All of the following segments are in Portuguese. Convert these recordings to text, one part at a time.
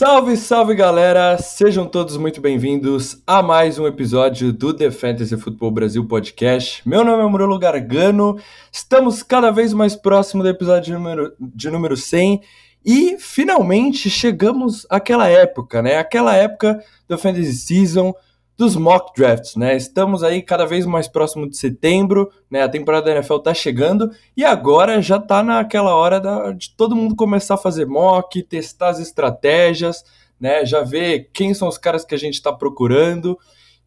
Salve, salve galera! Sejam todos muito bem-vindos a mais um episódio do The Fantasy Football Brasil Podcast. Meu nome é Murilo Gargano, estamos cada vez mais próximo do episódio de número, de número 100 e finalmente chegamos àquela época, né? Aquela época do Fantasy Season dos mock drafts, né? Estamos aí cada vez mais próximo de setembro, né? A temporada da NFL tá chegando e agora já tá naquela hora da, de todo mundo começar a fazer mock, testar as estratégias, né? Já ver quem são os caras que a gente está procurando.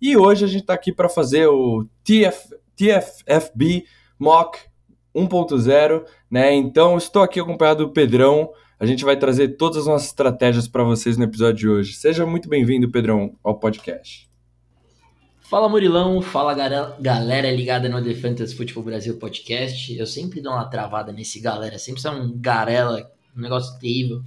E hoje a gente tá aqui para fazer o TF, TFFB Mock 1.0, né? Então estou aqui acompanhado do Pedrão. A gente vai trazer todas as nossas estratégias para vocês no episódio de hoje. Seja muito bem-vindo, Pedrão, ao podcast. Fala Murilão, fala galera ligada no The Fantasy Futebol Brasil Podcast. Eu sempre dou uma travada nesse galera, sempre são um garela, um negócio terrível.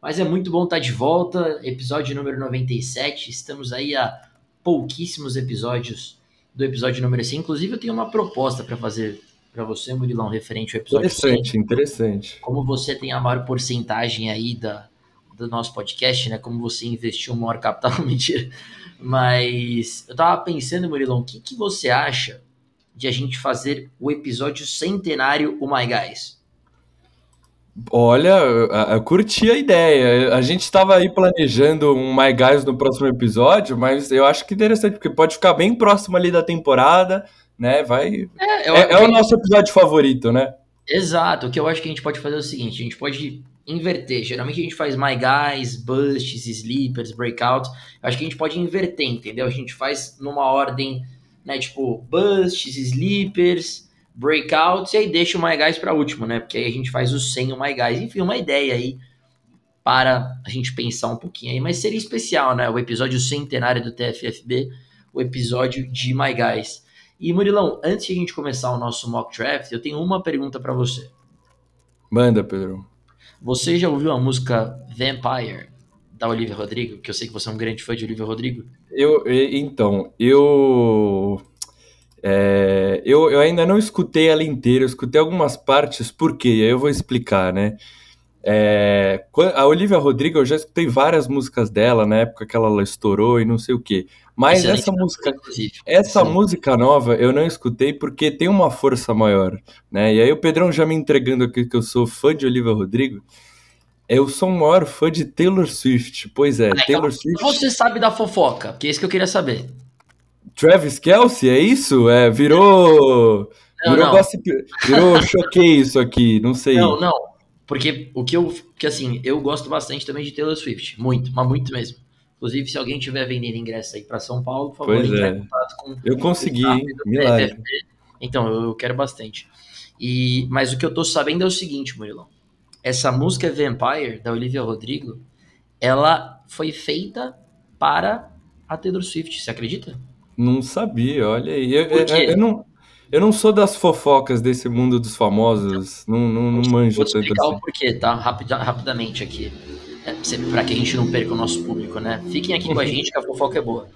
Mas é muito bom estar de volta, episódio número 97. Estamos aí a pouquíssimos episódios do episódio número 100. Inclusive, eu tenho uma proposta para fazer para você, Murilão, referente ao episódio Interessante, 100. interessante. Como você tem a maior porcentagem aí da, do nosso podcast, né? Como você investiu o maior capital, mentira. Mas eu tava pensando, Murilão, o que, que você acha de a gente fazer o episódio centenário O My Guys? Olha, eu, eu curti a ideia. A gente estava aí planejando um My Guys no próximo episódio, mas eu acho que interessante, porque pode ficar bem próximo ali da temporada, né? Vai. É, eu, é, é o nosso episódio favorito, né? Exato. O que eu acho que a gente pode fazer é o seguinte: a gente pode inverter. Geralmente a gente faz My Guys, Busts, Sleepers, Breakouts. Acho que a gente pode inverter, entendeu? A gente faz numa ordem, né? Tipo, Busts, Sleepers, Breakouts, e aí deixa o My Guys para último, né? Porque aí a gente faz o 100 o My Guys. Enfim, uma ideia aí para a gente pensar um pouquinho aí. Mas seria especial, né? O episódio centenário do TFFB, o episódio de My Guys. E Murilão, antes de a gente começar o nosso mock draft, eu tenho uma pergunta para você. Manda, Pedro. Você já ouviu a música Vampire da Olivia Rodrigo? Que eu sei que você é um grande fã de Olivia Rodrigo. Eu, então, eu, é, eu, eu ainda não escutei ela inteira, eu escutei algumas partes, por quê? Aí eu vou explicar, né? É, a Olivia Rodrigo, eu já escutei várias músicas dela na época que ela estourou e não sei o quê. Mas essa música, essa Sim. música nova eu não escutei porque tem uma força maior, né? E aí o Pedrão já me entregando aqui que eu sou fã de Olivia Rodrigo. Eu sou o maior fã de Taylor Swift. Pois é, ah, Taylor Swift. Você sabe da fofoca, que é isso que eu queria saber. Travis Kelsey, é isso? É, virou. Não, virou não. gossip. Virou choquei isso aqui, não sei. Não, não. Porque o que eu. Que assim, eu gosto bastante também de Taylor Swift. Muito, mas muito mesmo. Inclusive, se alguém tiver vendendo ingresso aí para São Paulo, por favor, entre é. em contato com. Eu consegui, hein? Milagre. Então, eu quero bastante. E, mas o que eu tô sabendo é o seguinte, Murilão. Essa música Vampire, da Olivia Rodrigo, ela foi feita para a Taylor Swift, você acredita? Não sabia, olha aí. Eu, eu, eu, não, eu não sou das fofocas desse mundo dos famosos, não, não, não manjo tanto assim. Vou explicar o porquê, tá? Rapid, rapidamente aqui. É, para que a gente não perca o nosso público, né? Fiquem aqui com a gente que a fofoca é boa.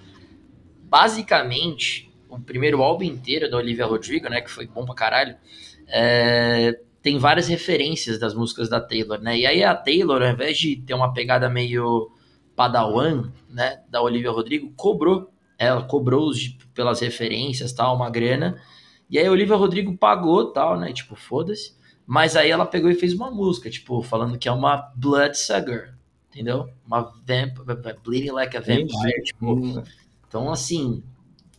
Basicamente, o primeiro álbum inteiro da Olivia Rodrigo, né? Que foi bom pra caralho. É, tem várias referências das músicas da Taylor, né? E aí a Taylor, ao invés de ter uma pegada meio padawan, né? Da Olivia Rodrigo, cobrou. Ela cobrou pelas referências, tal, uma grana e aí a Olivia Rodrigo pagou tal, né? Tipo, foda-se. Mas aí ela pegou e fez uma música, tipo, falando que é uma bloodsucker, entendeu? Uma vamp, bleeding like a vampire, tipo. Então, assim,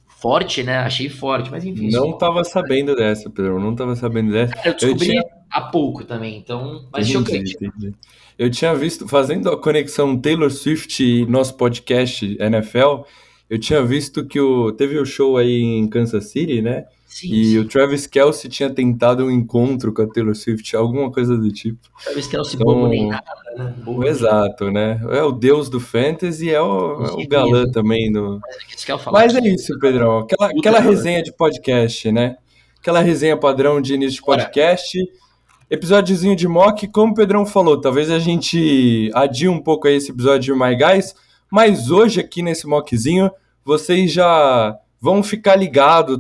forte, né? Achei forte, mas enfim. Não tava sabendo dessa, Pedro, não tava sabendo dessa. Eu descobri eu tinha... há pouco também, então, mas entendi, entendi. Eu tinha visto, fazendo a conexão Taylor Swift e nosso podcast NFL, eu tinha visto que o, teve o show aí em Kansas City, né? Sim, e sim. o Travis Kelsey tinha tentado um encontro com a Taylor Swift, alguma coisa do tipo. Travis Kelsey então, bobo nem nada, né? Bobo exato, né? É o deus do fantasy, é o, é o galã também. Do... Mas, é isso, Pedrão. Aquela, aquela resenha de podcast, né? Aquela resenha padrão de início de podcast. Episódiozinho de mock, como o Pedrão falou, talvez a gente adie um pouco aí esse episódio de My Guys, mas hoje aqui nesse mockzinho, vocês já vão ficar ligados,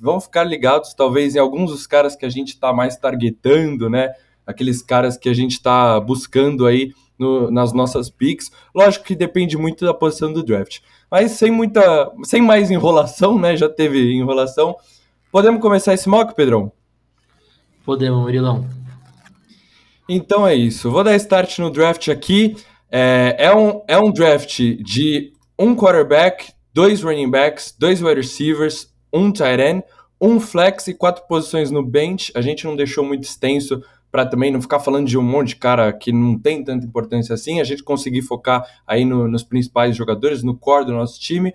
vão ficar ligados talvez em alguns dos caras que a gente está mais targetando, né? Aqueles caras que a gente está buscando aí no, nas nossas picks. Lógico que depende muito da posição do draft. Mas sem muita, sem mais enrolação, né? Já teve enrolação. Podemos começar esse mock, Pedrão? Podemos, Murilão. Então é isso. Vou dar start no draft aqui. É, é, um, é um draft de um quarterback, dois running backs, dois wide receivers, um tight end, um flex e quatro posições no bench. A gente não deixou muito extenso para também não ficar falando de um monte de cara que não tem tanta importância assim, a gente conseguir focar aí no, nos principais jogadores, no core do nosso time.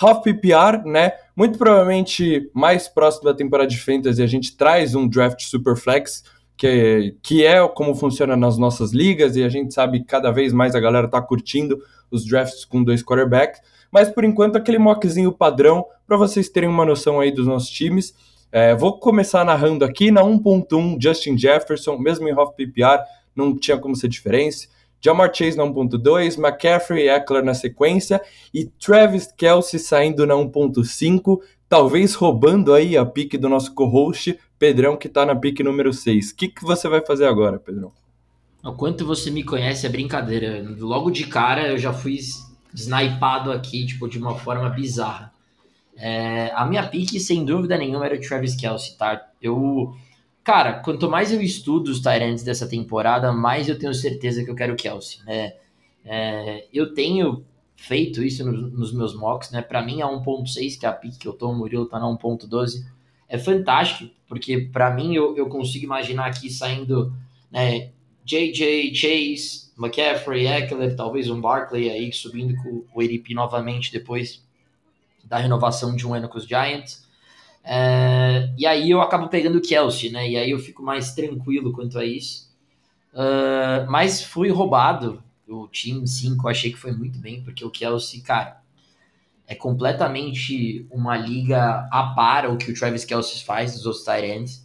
Half PPR, né? Muito provavelmente mais próximo da temporada de Fantasy a gente traz um draft super flex, que, que é como funciona nas nossas ligas, e a gente sabe que cada vez mais a galera tá curtindo os drafts com dois quarterbacks. Mas por enquanto, aquele mockzinho padrão, para vocês terem uma noção aí dos nossos times. É, vou começar narrando aqui na 1.1, Justin Jefferson, mesmo em half PPR, não tinha como ser diferença. Jamar Chase na 1.2, McCaffrey e Eckler na sequência e Travis Kelsey saindo na 1.5, talvez roubando aí a pique do nosso co-host, Pedrão, que tá na pique número 6. O que, que você vai fazer agora, Pedrão? O quanto você me conhece é brincadeira. Logo de cara eu já fui snipado aqui, tipo, de uma forma bizarra. É, a minha pique, sem dúvida nenhuma, era o Travis Kelsey, tá? Eu. Cara, quanto mais eu estudo os Tyrants dessa temporada, mais eu tenho certeza que eu quero o Kelsey, né? É, eu tenho feito isso no, nos meus mocks, né? Para mim, a 1.6, que é a pique que eu tô, o Murilo tá na 1.12, é fantástico, porque para mim eu, eu consigo imaginar aqui saindo, né? JJ, Chase, McCaffrey, Eckler, talvez um Barkley aí subindo com o ADP novamente depois da renovação de um ano com os Giants. É, e aí eu acabo pegando o Kelsey, né? E aí eu fico mais tranquilo quanto a isso. Uh, mas fui roubado. O time 5 eu achei que foi muito bem, porque o Kelsey, cara, é completamente uma liga a par o que o Travis Kelsey faz dos outros Tyrants.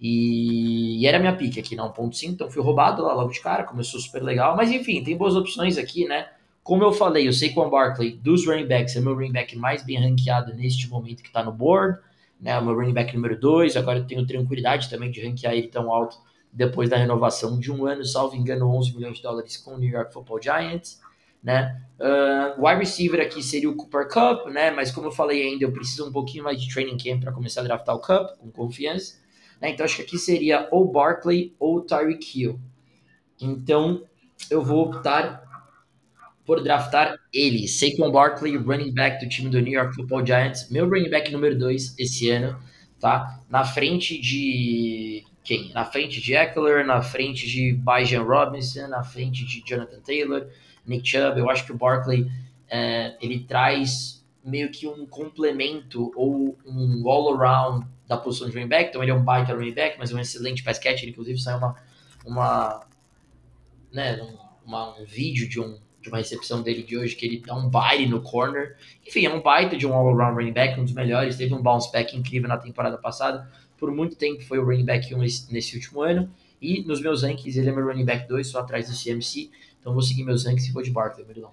E, e, era minha pique aqui na 1.5, então fui roubado lá logo de cara, começou super legal. Mas enfim, tem boas opções aqui, né? Como eu falei, o Saquon Barkley dos running backs é meu running back mais bem ranqueado neste momento que está no board, né? O meu running back número 2. Agora eu tenho tranquilidade também de ranquear ele tão alto depois da renovação de um ano, salvo engano, 11 milhões de dólares com o New York Football Giants. Né? Uh, wide receiver aqui seria o Cooper Cup, né? Mas como eu falei ainda, eu preciso um pouquinho mais de training camp para começar a draftar o Cup com confiança. Né? Então acho que aqui seria ou Barkley ou Tyreek Hill. Então eu vou optar por draftar ele, Saquon Barkley, running back do time do New York Football Giants, meu running back número 2 esse ano, tá? Na frente de quem? Na frente de Eckler, na frente de Bijan Robinson, na frente de Jonathan Taylor, Nick Chubb. Eu acho que o Barkley é, ele traz meio que um complemento ou um all-around da posição de running back. Então ele é um baita running back, mas é um excelente pass catcher. Inclusive saiu uma, uma, né, uma, um vídeo de um de uma recepção dele de hoje, que ele dá um baile no corner. Enfim, é um baita de um all-around running back, um dos melhores. Teve um bounce back incrível na temporada passada. Por muito tempo foi o running back 1 nesse último ano. E nos meus rankings, ele é meu running back 2, só atrás do CMC. Então vou seguir meus rankings e vou de Barkley, Merilão.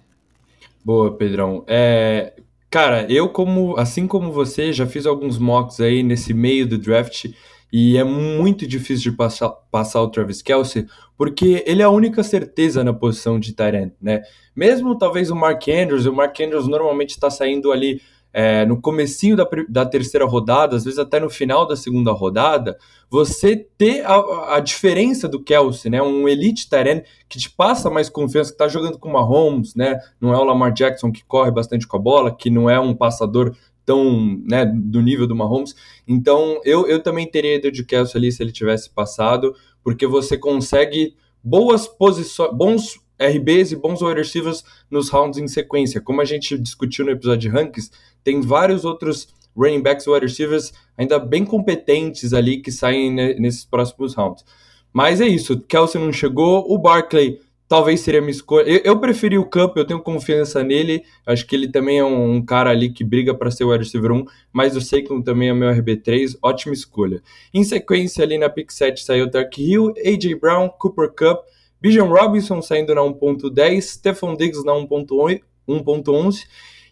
Boa, Pedrão. É, cara, eu como, assim como você, já fiz alguns mocks aí nesse meio do draft e é muito difícil de passar, passar o Travis Kelsey, porque ele é a única certeza na posição de Tyrant, né? Mesmo talvez o Mark Andrews, o Mark Andrews normalmente está saindo ali é, no comecinho da, da, terceira rodada, às vezes até no final da segunda rodada, você ter a, a diferença do Kelsey, né? Um elite Tyrant que te passa mais confiança, que está jogando com o Mahomes, né? Não é o Lamar Jackson que corre bastante com a bola, que não é um passador tão né, do nível do Mahomes. Então, eu, eu também teria ido de Kelsey ali se ele tivesse passado, porque você consegue boas posições, bons RBs e bons wide receivers nos rounds em sequência. Como a gente discutiu no episódio de rankings, tem vários outros running backs e wide receivers ainda bem competentes ali que saem nesses próximos rounds. Mas é isso, Kelsey não chegou, o Barkley talvez seria minha escolha. Eu, eu, preferi o Cup, eu tenho confiança nele. Acho que ele também é um, um cara ali que briga para ser o wide receiver 1, mas o Saquon também é meu RB3, ótima escolha. Em sequência, ali na pick 7 saiu Dark Hill, AJ Brown, Cooper Cup, Bijan Robinson saindo na 1.10, Stephon Diggs na 1.11.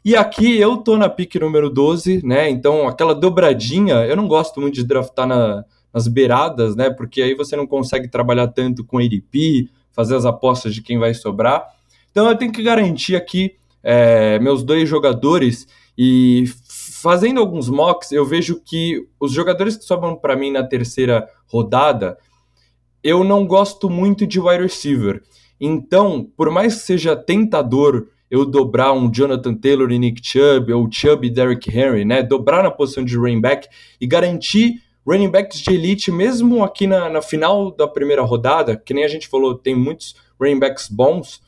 E aqui eu tô na pick número 12, né? Então aquela dobradinha, eu não gosto muito de draftar na, nas beiradas, né? Porque aí você não consegue trabalhar tanto com ADP, fazer as apostas de quem vai sobrar. Então eu tenho que garantir aqui é, meus dois jogadores e fazendo alguns mocks, eu vejo que os jogadores que sobram para mim na terceira rodada, eu não gosto muito de wide receiver. Então, por mais que seja tentador eu dobrar um Jonathan Taylor e Nick Chubb, ou Chubb e Derrick Henry, né? Dobrar na posição de running back e garantir running backs de elite, mesmo aqui na, na final da primeira rodada, que nem a gente falou, tem muitos running backs bons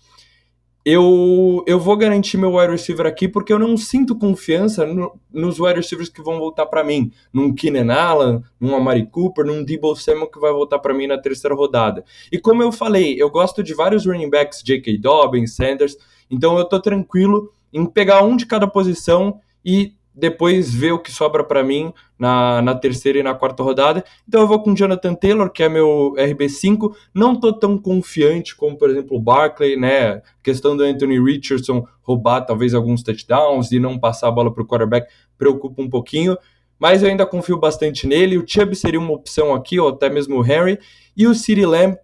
eu, eu vou garantir meu wide receiver aqui porque eu não sinto confiança no, nos wide receivers que vão voltar para mim. Num Keenan Allen, num Amari Cooper, num Debo Samuel que vai voltar para mim na terceira rodada. E como eu falei, eu gosto de vários running backs, J.K. Dobbins, Sanders, então eu tô tranquilo em pegar um de cada posição e depois ver o que sobra para mim na, na terceira e na quarta rodada. Então eu vou com Jonathan Taylor, que é meu RB5. Não tô tão confiante como, por exemplo, o Barkley, né? A questão do Anthony Richardson roubar talvez alguns touchdowns e não passar a bola para o quarterback preocupa um pouquinho. Mas eu ainda confio bastante nele. O Chubb seria uma opção aqui, ou até mesmo o Henry. E o CeeDee Lamb,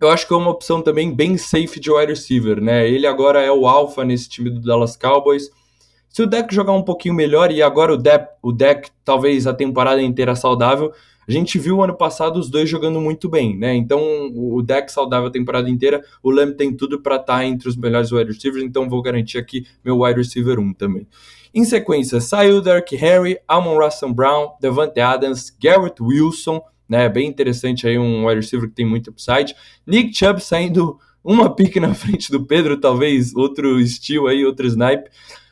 eu acho que é uma opção também bem safe de wide receiver, né? Ele agora é o alfa nesse time do Dallas Cowboys se o deck jogar um pouquinho melhor e agora o deck, o deck talvez a temporada inteira saudável, a gente viu ano passado os dois jogando muito bem, né? Então o deck saudável a temporada inteira, o Lamb tem tudo para estar tá entre os melhores wide receivers, então vou garantir aqui meu wide receiver 1 também. Em sequência, saiu Derrick Henry, Amon Russell Brown, Devante Adams, Garrett Wilson, né? Bem interessante aí um wide receiver que tem muito upside. Nick Chubb saindo uma pique na frente do Pedro, talvez outro estilo aí, outro snipe.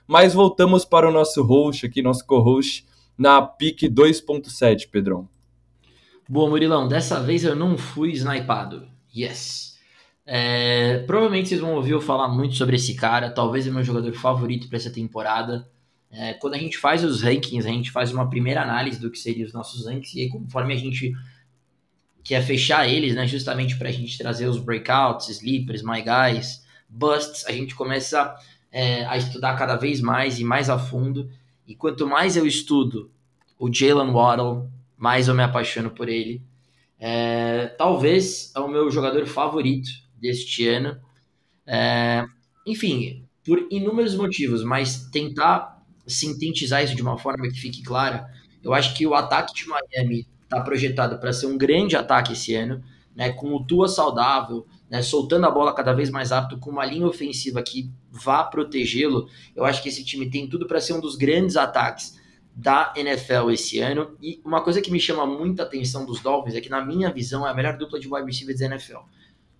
Mas voltamos para o nosso host aqui, nosso co-host, na PIC 2.7, Pedrão. Boa, Murilão. Dessa vez eu não fui snipado. Yes. É, provavelmente vocês vão ouvir eu falar muito sobre esse cara. Talvez é meu jogador favorito para essa temporada. É, quando a gente faz os rankings, a gente faz uma primeira análise do que seriam os nossos rankings. E aí, conforme a gente quer fechar eles, né, justamente para a gente trazer os breakouts, sleepers, my guys, busts, a gente começa é, a estudar cada vez mais e mais a fundo. E quanto mais eu estudo o Jalen Waddle, mais eu me apaixono por ele. É, talvez é o meu jogador favorito deste ano. É, enfim, por inúmeros motivos, mas tentar sintetizar isso de uma forma que fique clara, eu acho que o ataque de Miami está projetado para ser um grande ataque esse ano, né, com o Tua saudável, né, soltando a bola cada vez mais rápido, com uma linha ofensiva que vá protegê-lo, eu acho que esse time tem tudo para ser um dos grandes ataques da NFL esse ano. E uma coisa que me chama muita atenção dos Dolphins é que, na minha visão, é a melhor dupla de wide receivers da NFL.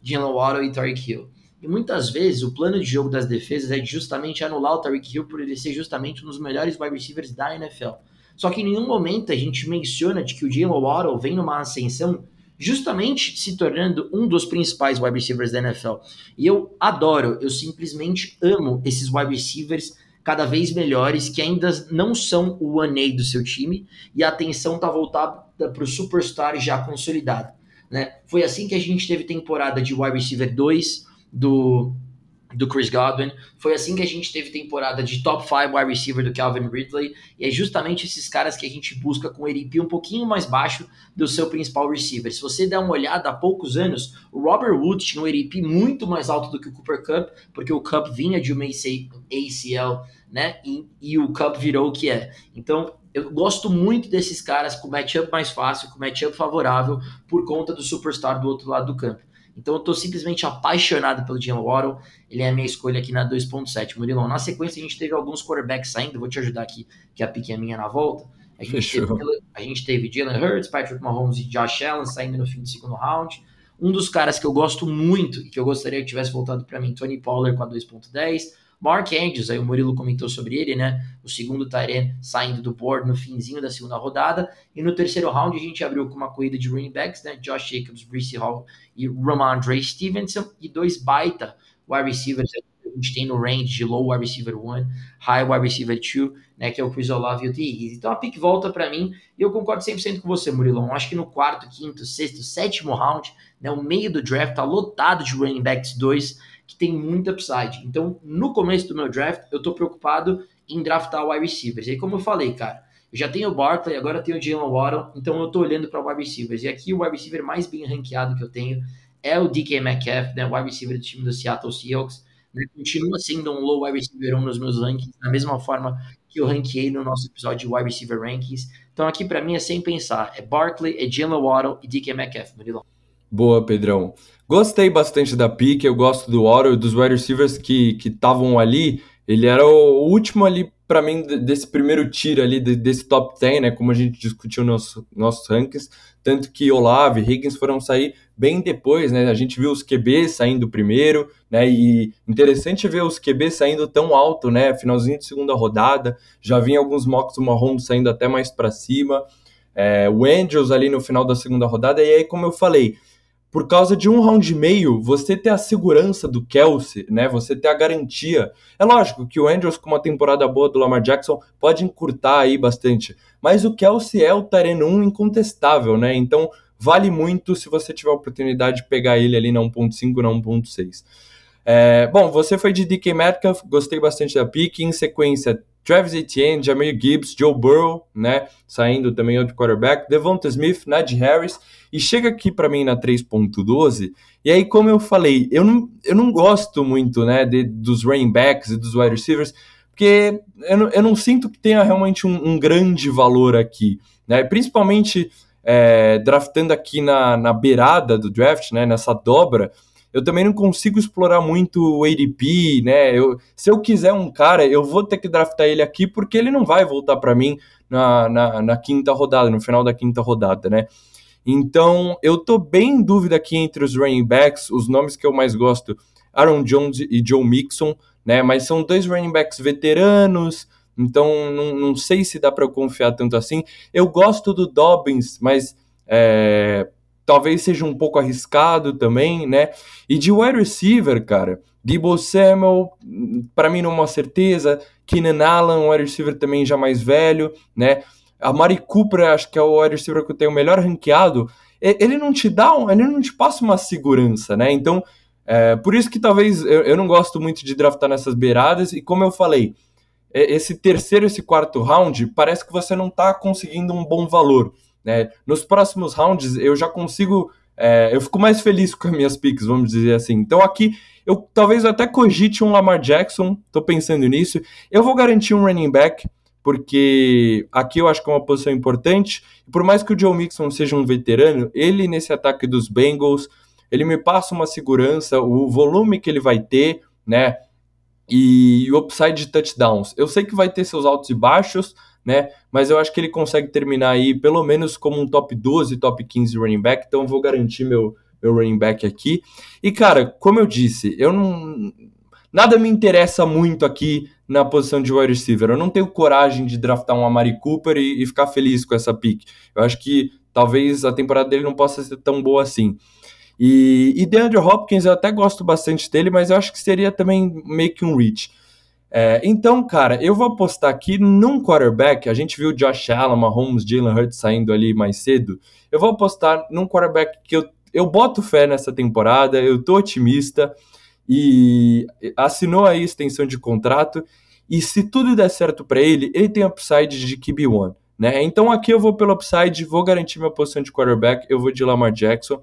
Jalen Waddle e Tariq Hill. E muitas vezes o plano de jogo das defesas é justamente anular o Tariq Hill por ele ser justamente um dos melhores wide receivers da NFL. Só que em nenhum momento a gente menciona de que o Jalen Waddle vem numa ascensão justamente se tornando um dos principais wide receivers da NFL. E eu adoro, eu simplesmente amo esses wide receivers cada vez melhores que ainda não são o one A do seu time e a atenção está voltada para o superstar já consolidado. Né? Foi assim que a gente teve temporada de wide receiver 2 do do Chris Godwin. Foi assim que a gente teve temporada de top 5 wide receiver do Calvin Ridley. E é justamente esses caras que a gente busca com o um pouquinho mais baixo do seu principal receiver. Se você der uma olhada há poucos anos, o Robert Woods tinha um ADP muito mais alto do que o Cooper Cup, porque o Cup vinha de uma ACL, né? E, e o Cup virou o que é. Então, eu gosto muito desses caras com matchup mais fácil, com matchup favorável, por conta do superstar do outro lado do campo. Então eu tô simplesmente apaixonado pelo Jalen Waddle. Ele é a minha escolha aqui na 2.7. Murilão, na sequência a gente teve alguns quarterbacks saindo. Vou te ajudar aqui, que a pique é minha na volta. A gente, teve, a gente teve Jalen Hurts, Patrick Mahomes e Josh Allen saindo no fim do segundo round. Um dos caras que eu gosto muito e que eu gostaria que tivesse voltado para mim, Tony Pollard com a 2.10. Mark Andrews, aí o Murilo comentou sobre ele, né? O segundo Tyrene saindo do board no finzinho da segunda rodada. E no terceiro round a gente abriu com uma corrida de running backs, né? Josh Jacobs, Brice Hall e Ramondre Stevenson. E dois baita wide receivers a gente tem no range de low wide receiver 1, high wide receiver 2, né, que é o Chris Olave e o T. Então a pick volta para mim e eu concordo 100% com você, Murilão. Acho que no quarto, quinto, sexto, sétimo round, né, o meio do draft tá lotado de running backs 2 que tem muita upside. Então, no começo do meu draft, eu tô preocupado em draftar wide receivers. E aí, como eu falei, cara, eu já tenho o Barkley, agora tenho o Jalen Waddle, então eu tô olhando para wide receivers. E aqui o wide receiver mais bem ranqueado que eu tenho é o DK Metcalf, né, wide receiver do time do Seattle Seahawks. Né, continua sendo um low wide receiver 1 nos meus rankings, da mesma forma que eu ranqueei no nosso episódio de wide receiver rankings. Então aqui para mim é sem pensar, é Barkley, é Jalen Waddle e DK Metcalf, Murilão. Boa, Pedrão. Gostei bastante da pick, eu gosto do Waddle, dos wide receivers que estavam ali, ele era o último ali para mim, desse primeiro tiro ali, desse top 10, né, como a gente discutiu nos nossos rankings, tanto que Olave e Higgins foram sair bem depois, né, a gente viu os QB saindo primeiro, né, e interessante ver os QB saindo tão alto, né, finalzinho de segunda rodada, já vinha alguns mocks do Mahomes saindo até mais para cima, é, o Andrews ali no final da segunda rodada, e aí, como eu falei, por causa de um round e meio, você ter a segurança do Kelsey, né? Você ter a garantia. É lógico que o Andrews, com uma temporada boa do Lamar Jackson, pode encurtar aí bastante. Mas o Kelsey é o Tyrene 1 incontestável, né? Então vale muito se você tiver a oportunidade de pegar ele ali na 1.5, na 1.6. É, bom, você foi de DK Metcalf, gostei bastante da pick. Em sequência, Travis Etienne, Jamir Gibbs, Joe Burrow, né? Saindo também outro quarterback, Devonta Smith, Najee Harris, e chega aqui para mim na 3.12. E aí, como eu falei, eu não, eu não gosto muito, né, de, dos running backs e dos wide receivers, porque eu não, eu não sinto que tenha realmente um, um grande valor aqui, né? Principalmente é, draftando aqui na, na beirada do draft, né? Nessa dobra eu também não consigo explorar muito o ADP, né? Eu, se eu quiser um cara, eu vou ter que draftar ele aqui porque ele não vai voltar para mim na, na, na, quinta rodada, no final da quinta rodada, né? Então, eu tô bem em dúvida aqui entre os running backs, os nomes que eu mais gosto, Aaron Jones e Joe Mixon, né? Mas são dois running backs veteranos, então não, não sei se dá para eu confiar tanto assim. Eu gosto do Dobbins, mas é, talvez seja um pouco arriscado também, né? E de wide receiver, cara, Debo Samuel, para mim não é uma certeza, Keenan Allen, wide receiver também já mais velho, né? A Mari Cooper, acho que é o wide receiver que eu tenho melhor ranqueado, ele não te dá, ele não te passa uma segurança, né? Então, é, por isso que talvez eu, eu não gosto muito de draftar nessas beiradas, e como eu falei, esse terceiro, esse quarto round, parece que você não tá conseguindo um bom valor. Né? Nos próximos rounds eu já consigo. É, eu fico mais feliz com as minhas picks, vamos dizer assim. Então aqui eu talvez até cogite um Lamar Jackson, tô pensando nisso. Eu vou garantir um running back, porque aqui eu acho que é uma posição importante. Por mais que o Joe Mixon seja um veterano, ele nesse ataque dos Bengals, ele me passa uma segurança, o volume que ele vai ter, né? E o upside de touchdowns. Eu sei que vai ter seus altos e baixos, né? Mas eu acho que ele consegue terminar aí pelo menos como um top 12, top 15 running back, então eu vou garantir meu, meu running back aqui. E cara, como eu disse, eu não nada me interessa muito aqui na posição de wide receiver. Eu não tenho coragem de draftar um Amari Cooper e, e ficar feliz com essa pick. Eu acho que talvez a temporada dele não possa ser tão boa assim. E, e DeAndre Hopkins eu até gosto bastante dele, mas eu acho que seria também meio que um reach. É, então, cara, eu vou apostar aqui num quarterback. A gente viu Josh Allen, Mahomes, Jalen Hurts saindo ali mais cedo. Eu vou apostar num quarterback que eu, eu boto fé nessa temporada, eu tô otimista e assinou aí extensão de contrato. E se tudo der certo para ele, ele tem upside de QB1. Né? Então aqui eu vou pelo upside, vou garantir minha posição de quarterback, eu vou de Lamar Jackson.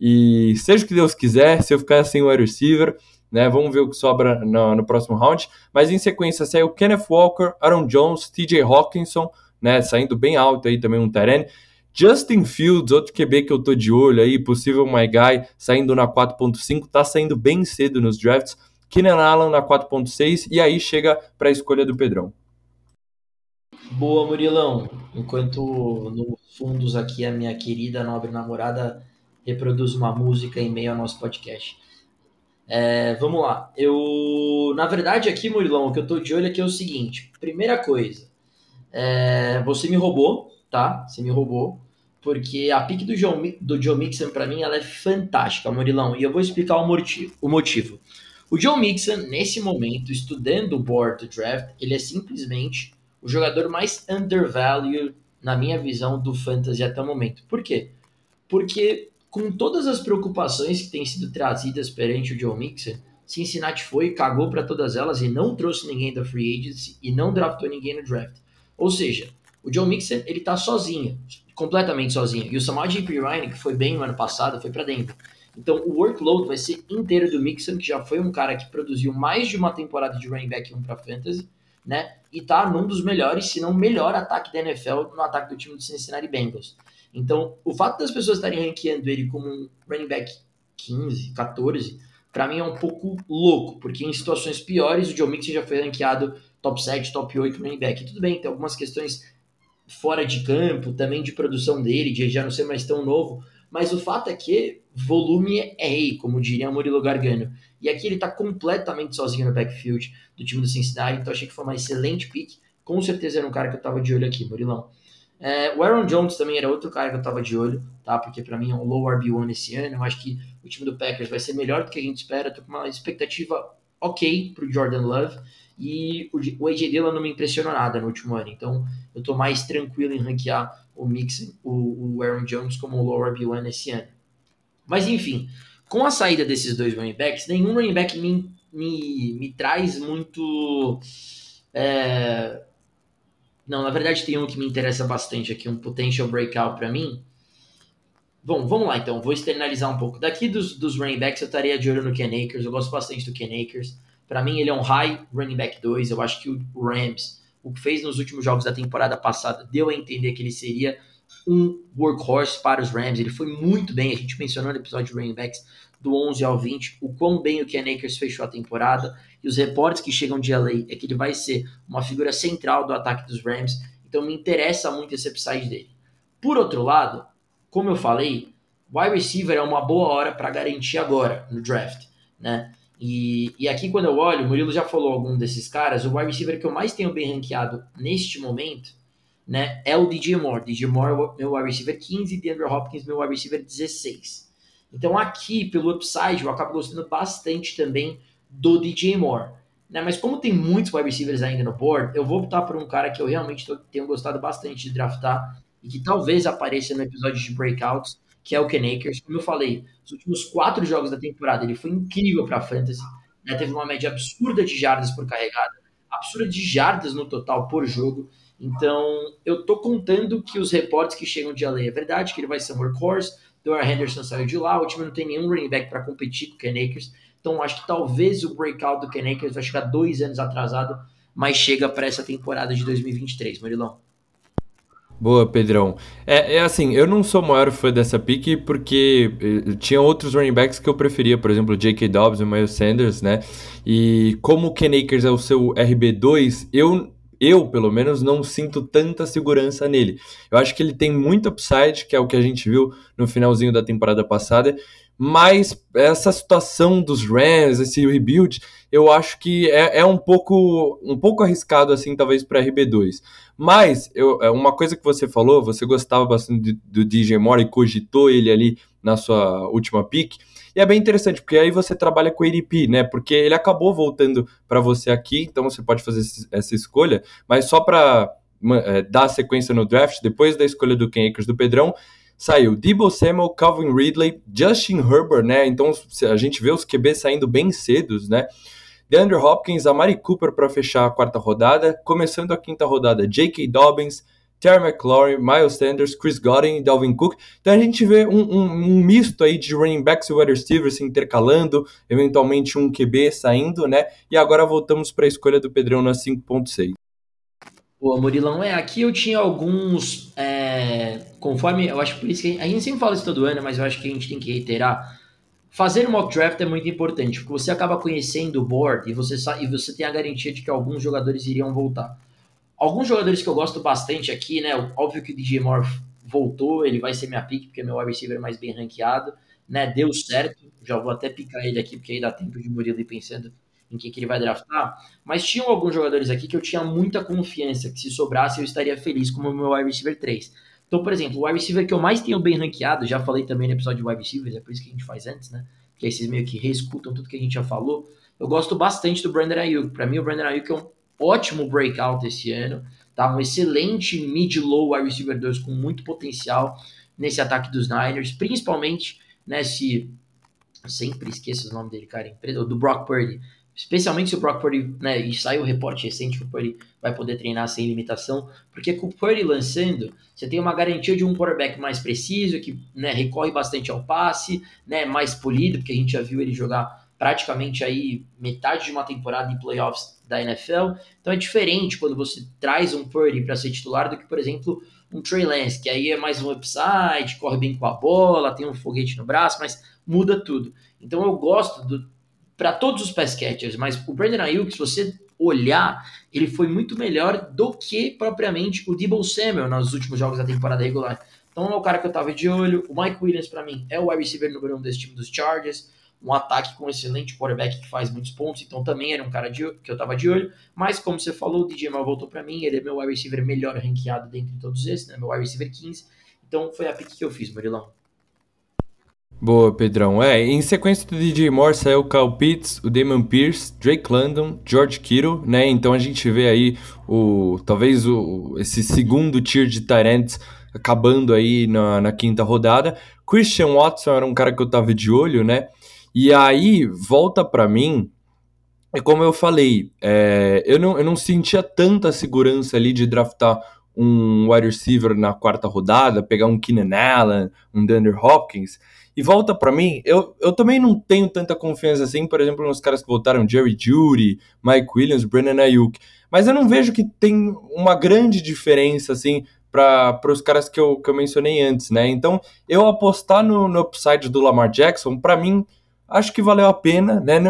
E seja o que Deus quiser, se eu ficar sem o receiver, né? Vamos ver o que sobra no, no próximo round. Mas em sequência saiu Kenneth Walker, Aaron Jones, TJ Hawkinson, né? Saindo bem alto aí também um Tyrene. Justin Fields, outro QB que eu tô de olho aí, possível My Guy, saindo na 4.5, tá saindo bem cedo nos drafts. Keenan Allen na 4.6 e aí chega para a escolha do Pedrão. Boa, Murilão. Enquanto no fundos aqui a minha querida nobre namorada reproduz uma música em meio ao nosso podcast. É, vamos lá. Eu, na verdade, aqui, Murilão, o que eu tô de olho aqui é o seguinte. Primeira coisa, é, você me roubou, tá? Você me roubou, porque a pick do Joe, do Joe Mixon, para mim, ela é fantástica, Murilão, e eu vou explicar o motivo. O motivo. O Joe Mixon, nesse momento, estudando o board draft, ele é simplesmente o jogador mais undervalued, na minha visão, do fantasy até o momento. Por quê? Porque com todas as preocupações que têm sido trazidas perante o Joe Mixon, Cincinnati foi, cagou para todas elas e não trouxe ninguém da free agency e não draftou ninguém no draft. Ou seja, o Joe Mixon ele tá sozinho, completamente sozinho. E o Samaj P. Ryan, que foi bem no ano passado, foi para dentro. Então o workload vai ser inteiro do Mixon, que já foi um cara que produziu mais de uma temporada de running back 1 para fantasy, né? E tá num dos melhores, se não melhor ataque da NFL no ataque do time do Cincinnati Bengals. Então, o fato das pessoas estarem ranqueando ele como um running back 15, 14, para mim é um pouco louco, porque em situações piores o Joe Mixon já foi ranqueado top 7, top 8 running back. E tudo bem, tem algumas questões fora de campo, também de produção dele, de já não ser mais tão novo, mas o fato é que volume é rei, como diria Murilo Gargano. E aqui ele está completamente sozinho no backfield do time do Cincinnati, então achei que foi uma excelente pick. Com certeza era um cara que eu estava de olho aqui, Murilão. É, o Aaron Jones também era outro cara que eu estava de olho, tá? Porque para mim é um low RB1 esse ano. Eu acho que o time do Packers vai ser melhor do que a gente espera. Tô com uma expectativa ok pro Jordan Love. E o AJ Dillon não me impressionou nada no último ano. Então eu tô mais tranquilo em ranquear o Mixon, o, o Aaron Jones como low RB1 esse ano. Mas enfim, com a saída desses dois running backs, nenhum running back me, me, me traz muito. É... Não, na verdade tem um que me interessa bastante aqui, um potential breakout para mim. Bom, vamos lá então, vou externalizar um pouco. Daqui dos, dos running backs eu estaria de olho no Ken Akers, eu gosto bastante do Ken Akers. Para mim ele é um high running back 2, eu acho que o Rams, o que fez nos últimos jogos da temporada passada, deu a entender que ele seria um workhorse para os Rams. Ele foi muito bem, a gente mencionou no episódio de running backs do 11 ao 20, o quão bem o Ken Akers fechou a temporada, e os reportes que chegam de LA é que ele vai ser uma figura central do ataque dos Rams, então me interessa muito esse upside dele. Por outro lado, como eu falei, wide receiver é uma boa hora para garantir agora no draft, né? E, e aqui quando eu olho, o Murilo já falou algum desses caras, o wide receiver que eu mais tenho bem ranqueado neste momento né, é o DJ Moore. DJ Moore, meu wide receiver 15, DeAndre Hopkins, meu wide receiver 16. Então aqui, pelo upside, eu acabo gostando bastante também do DJ Moore. Né? Mas como tem muitos wide receivers ainda no board, eu vou optar por um cara que eu realmente tô, tenho gostado bastante de draftar e que talvez apareça no episódio de Breakouts, que é o Ken Akers. Como eu falei, os últimos quatro jogos da temporada ele foi incrível para fantasy. Né? Teve uma média absurda de jardas por carregada, absurda de jardas no total por jogo. Então, eu tô contando que os reportes que chegam de LA é verdade, que ele vai ser um workhorse. Doar Henderson saiu de lá, o time não tem nenhum running back para competir com o Ken Akers. Então, acho que talvez o breakout do Ken Akers vai chegar dois anos atrasado, mas chega para essa temporada de 2023, Murilão. Boa, Pedrão. É, é, assim, eu não sou o maior fã dessa pick porque eh, tinha outros running backs que eu preferia, por exemplo, J.K. Dobbs e Miles Sanders, né? E como o Ken Akers é o seu RB2, eu eu, pelo menos, não sinto tanta segurança nele. Eu acho que ele tem muito upside, que é o que a gente viu no finalzinho da temporada passada, mas essa situação dos Rams, esse rebuild, eu acho que é, é um pouco um pouco arriscado assim, talvez para RB2. Mas eu, é, uma coisa que você falou, você gostava bastante do, do DJ Moore e cogitou ele ali na sua última pick. E é bem interessante, porque aí você trabalha com o ADP, né? Porque ele acabou voltando para você aqui, então você pode fazer essa escolha, mas só para é, dar sequência no draft, depois da escolha do Ken Akers do Pedrão, saiu Debo Samuel, Calvin Ridley, Justin Herbert, né? Então a gente vê os QB saindo bem cedos, né? DeAndre Hopkins, Amari Cooper para fechar a quarta rodada, começando a quinta rodada, J.K. Dobbins, Terry McLaurin, Miles Sanders, Chris Godwin e Dalvin Cook. Então a gente vê um, um, um, misto aí de running backs e wide receivers se intercalando, eventualmente um QB saindo, né? E agora voltamos para a escolha do Pedrão na 5.6. Pô, Murilão, é, aqui eu tinha alguns, é, conforme, eu acho por isso que a gente sempre fala isso todo ano, mas eu acho que a gente tem que reiterar, fazer mock draft é muito importante, porque você acaba conhecendo o board e você, e você tem a garantia de que alguns jogadores iriam voltar. Alguns jogadores que eu gosto bastante aqui, né? Óbvio que o DJ Moore voltou, ele vai ser minha pick, porque é meu wide receiver mais bem ranqueado, né? Deu certo, já vou até picar ele aqui, porque aí dá tempo de Murilo ir pensando em quem que ele vai draftar. Mas tinham alguns jogadores aqui que eu tinha muita confiança, que se sobrasse eu estaria feliz como meu wide receiver 3. Então, por exemplo, o wide receiver que eu mais tenho bem ranqueado, já falei também no episódio de wide receivers, é por isso que a gente faz antes, né? Porque aí vocês meio que reescutam tudo que a gente já falou. Eu gosto bastante do Brandon Ayuk. Para mim, o Brandon Ayuk é um ótimo breakout esse ano, tá? Um excelente mid-low wide receiver 2 com muito potencial nesse ataque dos Niners, principalmente, né, se sempre esqueço o nome dele, cara, do Brock Purdy, especialmente se o Brock Purdy, né, e saiu o reporte recente que o Purdy vai poder treinar sem limitação, porque com o Purdy lançando, você tem uma garantia de um quarterback mais preciso, que né, recorre bastante ao passe, né, mais polido, porque a gente já viu ele jogar praticamente aí metade de uma temporada em playoffs da NFL, então é diferente quando você traz um Purdy para ser titular do que, por exemplo, um Trey Lance, que aí é mais um upside, corre bem com a bola, tem um foguete no braço, mas muda tudo. Então eu gosto do, para todos os pass catchers, mas o Brandon Ayuk, se você olhar, ele foi muito melhor do que propriamente o Debo Samuel nos últimos jogos da temporada regular. Então é o cara que eu tava de olho. O Mike Williams, para mim, é o wide receiver número um desse time dos Chargers. Um ataque com um excelente quarterback que faz muitos pontos, então também era um cara de, que eu tava de olho. Mas, como você falou, o DJ Mal voltou para mim, ele é meu wide receiver melhor ranqueado dentre todos esses, né? Meu wide receiver 15. Então foi a pick que eu fiz, Murilão. Boa, Pedrão. É, em sequência do DJ Moore saiu o Kyle Pitts, o Damon Pierce, Drake London, George Kittle, né? Então a gente vê aí o talvez o, esse segundo tier de Tyrants acabando aí na, na quinta rodada. Christian Watson era um cara que eu tava de olho, né? E aí volta para mim, é como eu falei, é, eu, não, eu não sentia tanta segurança ali de draftar um wide receiver na quarta rodada, pegar um Keenan Allen, um Dunder Hopkins. E volta para mim, eu, eu também não tenho tanta confiança assim, por exemplo, nos caras que voltaram, Jerry Judy, Mike Williams, Brandon Ayuk. Mas eu não vejo que tem uma grande diferença assim para os caras que eu, que eu mencionei antes, né? Então, eu apostar no, no upside do Lamar Jackson, para mim, acho que valeu a pena, né?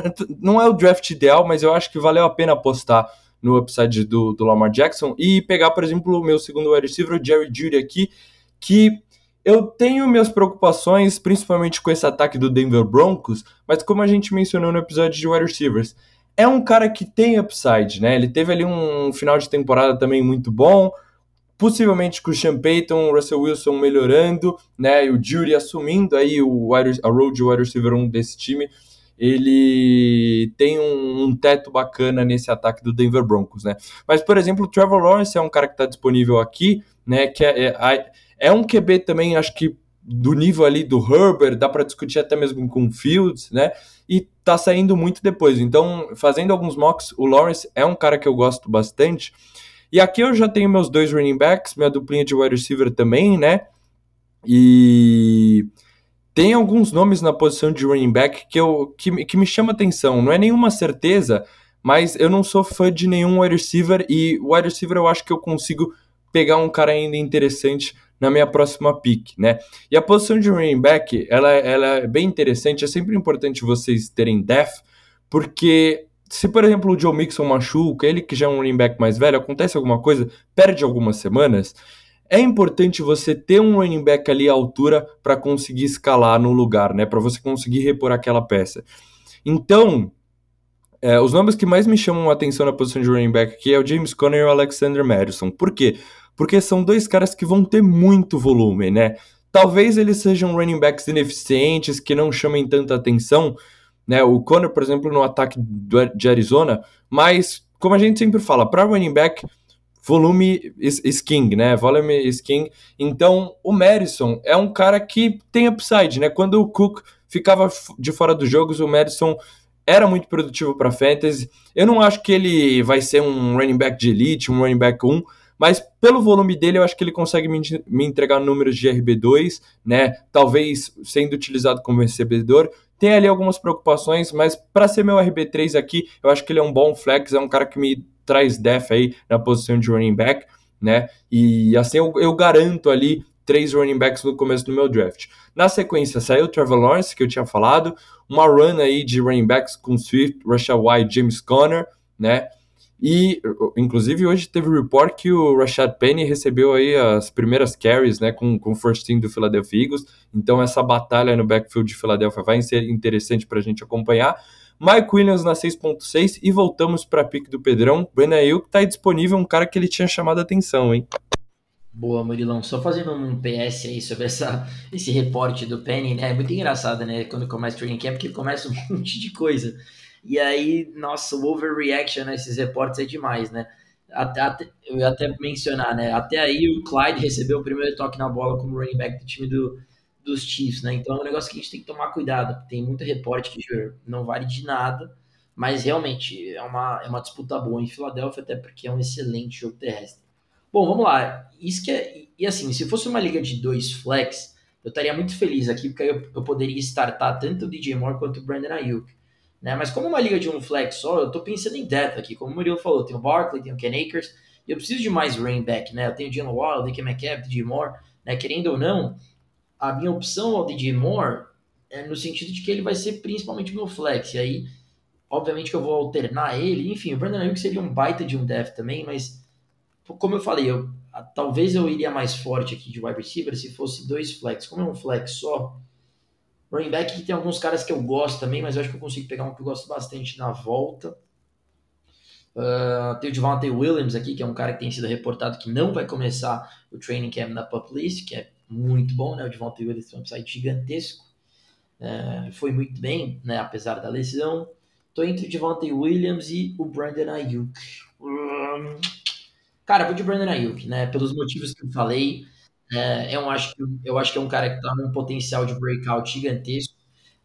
Não é o draft ideal, mas eu acho que valeu a pena apostar no upside do, do Lamar Jackson e pegar, por exemplo, o meu segundo wide receiver, o Jerry Judy aqui, que eu tenho minhas preocupações, principalmente com esse ataque do Denver Broncos, mas como a gente mencionou no episódio de wide receivers, é um cara que tem upside, né? Ele teve ali um final de temporada também muito bom, possivelmente com o Sean Payton, o Russell Wilson melhorando, né? E o Jury assumindo aí o a road wide receiver 1 desse time. Ele tem um, um, teto bacana nesse ataque do Denver Broncos, né? Mas, por exemplo, o Trevor Lawrence é um cara que está disponível aqui, né? Que é, é é um QB também, acho que do nível ali do Herbert, dá para discutir até mesmo com Fields, né? E tá saindo muito depois. Então, fazendo alguns mocks, o Lawrence é um cara que eu gosto bastante. E aqui eu já tenho meus dois running backs, minha duplinha de wide receiver também, né? E tem alguns nomes na posição de running back que, eu, que, que me chama atenção. Não é nenhuma certeza, mas eu não sou fã de nenhum wide receiver e wide receiver eu acho que eu consigo pegar um cara ainda interessante na minha próxima pick, né? E a posição de running back, ela, ela é bem interessante, é sempre importante vocês terem depth, porque se, por exemplo, o Joe Mixon machuca, ele que já é um running back mais velho, acontece alguma coisa, perde algumas semanas, é importante você ter um running back ali à altura para conseguir escalar no lugar, né? Para você conseguir repor aquela peça. Então, é, os nomes que mais me chamam a atenção na posição de running back aqui é o James Conner e o Alexander Madison. Por quê? porque são dois caras que vão ter muito volume, né? Talvez eles sejam running backs ineficientes, que não chamem tanta atenção, né? O Conner, por exemplo, no ataque de Arizona, mas, como a gente sempre fala, para running back, volume is, is, king, né? Volume is king. Então, o Madison é um cara que tem upside, né? Quando o Cook ficava de fora dos jogos, o Madison era muito produtivo para fantasy. Eu não acho que ele vai ser um running back de elite, um running back 1, mas pelo volume dele, eu acho que ele consegue me, me entregar números de RB2, né? Talvez sendo utilizado como recebedor. Tem ali algumas preocupações, mas para ser meu RB3 aqui, eu acho que ele é um bom flex, é um cara que me traz def aí na posição de running back, né? E assim eu, eu garanto ali três running backs no começo do meu draft. Na sequência, saiu o Trevor Lawrence, que eu tinha falado, uma run aí de running backs com Swift, Rashad White, James Conner, né? E, inclusive, hoje teve report que o Rashad Penny recebeu aí as primeiras carries, né, com, com o first team do Philadelphia Eagles. Então, essa batalha no backfield de Philadelphia vai ser interessante para a gente acompanhar. Mike Williams na 6.6 e voltamos para a pick do Pedrão. Benail que está disponível, um cara que ele tinha chamado a atenção, hein? Boa, Murilão. Só fazendo um PS aí sobre essa, esse reporte do Penny, né? É muito engraçado, né? Quando começa o training camp, porque começa um monte de coisa. E aí, nossa, o overreaction nesses reportes é demais, né? Até, até, eu ia até mencionar, né? Até aí o Clyde recebeu o primeiro toque na bola como running back do time do, dos Chiefs, né? Então é um negócio que a gente tem que tomar cuidado. Tem muito reporte que não vale de nada, Mas realmente é uma, é uma disputa boa em Filadélfia, até porque é um excelente jogo terrestre. Bom, vamos lá. Isso que é, e assim, se fosse uma liga de dois flex, eu estaria muito feliz aqui, porque eu, eu poderia startar tanto o DJ Moore quanto o Brandon Ayuk. Né? Mas como uma liga de um flex só, eu tô pensando em depth aqui. Como o Murilo falou, tem o Barkley, tem o Ken Akers, e eu preciso de mais running back, né? Eu tenho o Jalen Waddle, DK Metcalf, DJ Moore, né? Querendo ou não, a minha opção ao DJ Moore é no sentido de que ele vai ser principalmente meu flex. E aí, obviamente que eu vou alternar ele. Enfim, o Brandon Ayuk seria um baita de um depth também, mas como eu falei, eu, talvez eu iria mais forte aqui de wide receiver se fosse dois flex. Como é um flex só, running back que tem alguns caras que eu gosto também, mas eu acho que eu consigo pegar um que eu gosto bastante na volta. Uh, tem o Devontae Williams aqui, que é um cara que tem sido reportado que não vai começar o training camp na pup list, que é muito bom, né? O Devontae Williams tem um upside gigantesco. Uh, foi muito bem, né? Apesar da lesão. Tô entre o Devontae Williams e o Brandon Ayuk. Um, Cara, vou de Brandon Ayuk, né? Pelos motivos que eu falei. É, eu, acho que, eu acho que é um cara que tá num potencial de breakout gigantesco,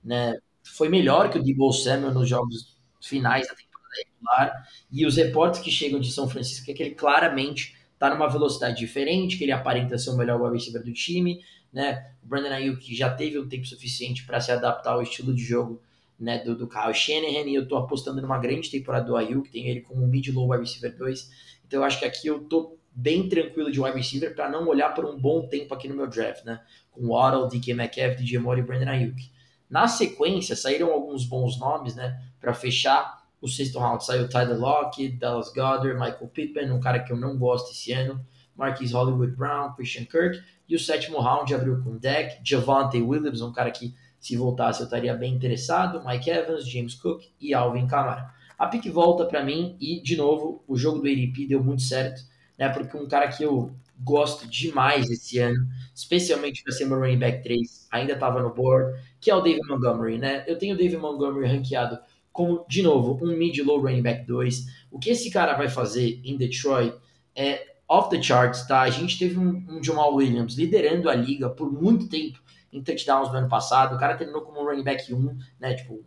né? Foi melhor que o Debo Samuel nos jogos finais da temporada regular. E os reportes que chegam de São Francisco é que ele claramente tá numa velocidade diferente, que ele aparenta ser o melhor wide receiver do time, né? O Brandon Ayuk já teve um tempo suficiente para se adaptar ao estilo de jogo né, do, do Kyle Shanahan, e eu tô apostando numa grande temporada do Ayuk, tem ele como mid-low wide receiver 2, então eu acho que aqui eu tô bem tranquilo de wide receiver para não olhar por um bom tempo aqui no meu draft, né? Com Waddle, DK Metcalf, DJ Moore e Brandon Ayuk. Na sequência, saíram alguns bons nomes, né? Para fechar o sexto round. Saiu Tyler Lockett, Dallas Goddard, Michael Pittman, um cara que eu não gosto esse ano, Marquis Hollywood Brown, Christian Kirk. E o sétimo round abriu com Deck, Javante Williams, um cara que se voltasse eu estaria bem interessado, Mike Evans, James Cook e Alvin Kamara. A pick volta para mim e, de novo, o jogo do ADP deu muito certo, né? Porque um cara que eu gosto demais esse ano, especialmente para ser meu running back 3, ainda estava no board, que é o David Montgomery, né? Eu tenho o David Montgomery ranqueado como, de novo, um mid-low running back 2. O que esse cara vai fazer em Detroit é off the charts, tá? A gente teve um, um Jamal Williams liderando a liga por muito tempo em touchdowns no ano passado. O cara terminou como um running back 1, né? Tipo,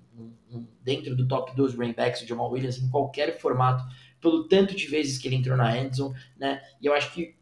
dentro do top 2 running backs, o Jamal Williams, em qualquer formato, pelo tanto de vezes que ele entrou na endzone, né? E eu acho que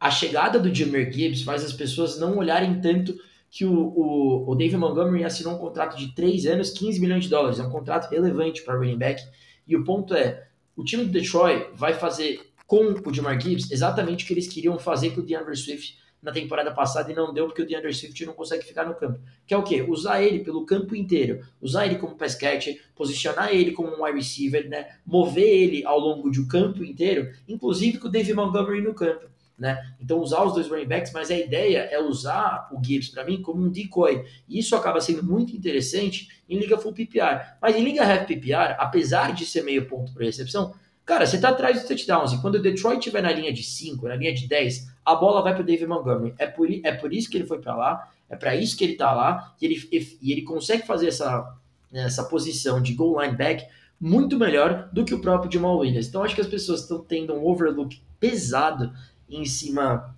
a chegada do Jameer Gibbs faz as pessoas não olharem tanto que o, o, o David Montgomery assinou um contrato de 3 anos, 15 milhões de dólares. É um contrato relevante para running back. E o ponto é, o time do Detroit vai fazer com o Jamar Gibbs exatamente o que eles queriam fazer com o DeAndre Swift na temporada passada e não deu porque o DeAndre Swift não consegue ficar no campo. Que é o quê? Usar ele pelo campo inteiro, usar ele como catcher, posicionar ele como um wide receiver, né? Mover ele ao longo de um campo inteiro, inclusive com o David Montgomery no campo. Né? Então usar os dois running backs, mas a ideia é usar o Gibbs para mim como um decoy. E isso acaba sendo muito interessante em liga full PPR. Mas em liga half PPR, apesar de ser meio ponto por recepção, Cara, você tá atrás dos touchdowns e quando o Detroit estiver na linha de 5, na linha de 10, a bola vai pro David Montgomery. É por, é por isso que ele foi para lá, é para isso que ele tá lá e ele, e ele consegue fazer essa, essa posição de goal line back muito melhor do que o próprio Jamal Williams. Então acho que as pessoas estão tendo um overlook pesado em cima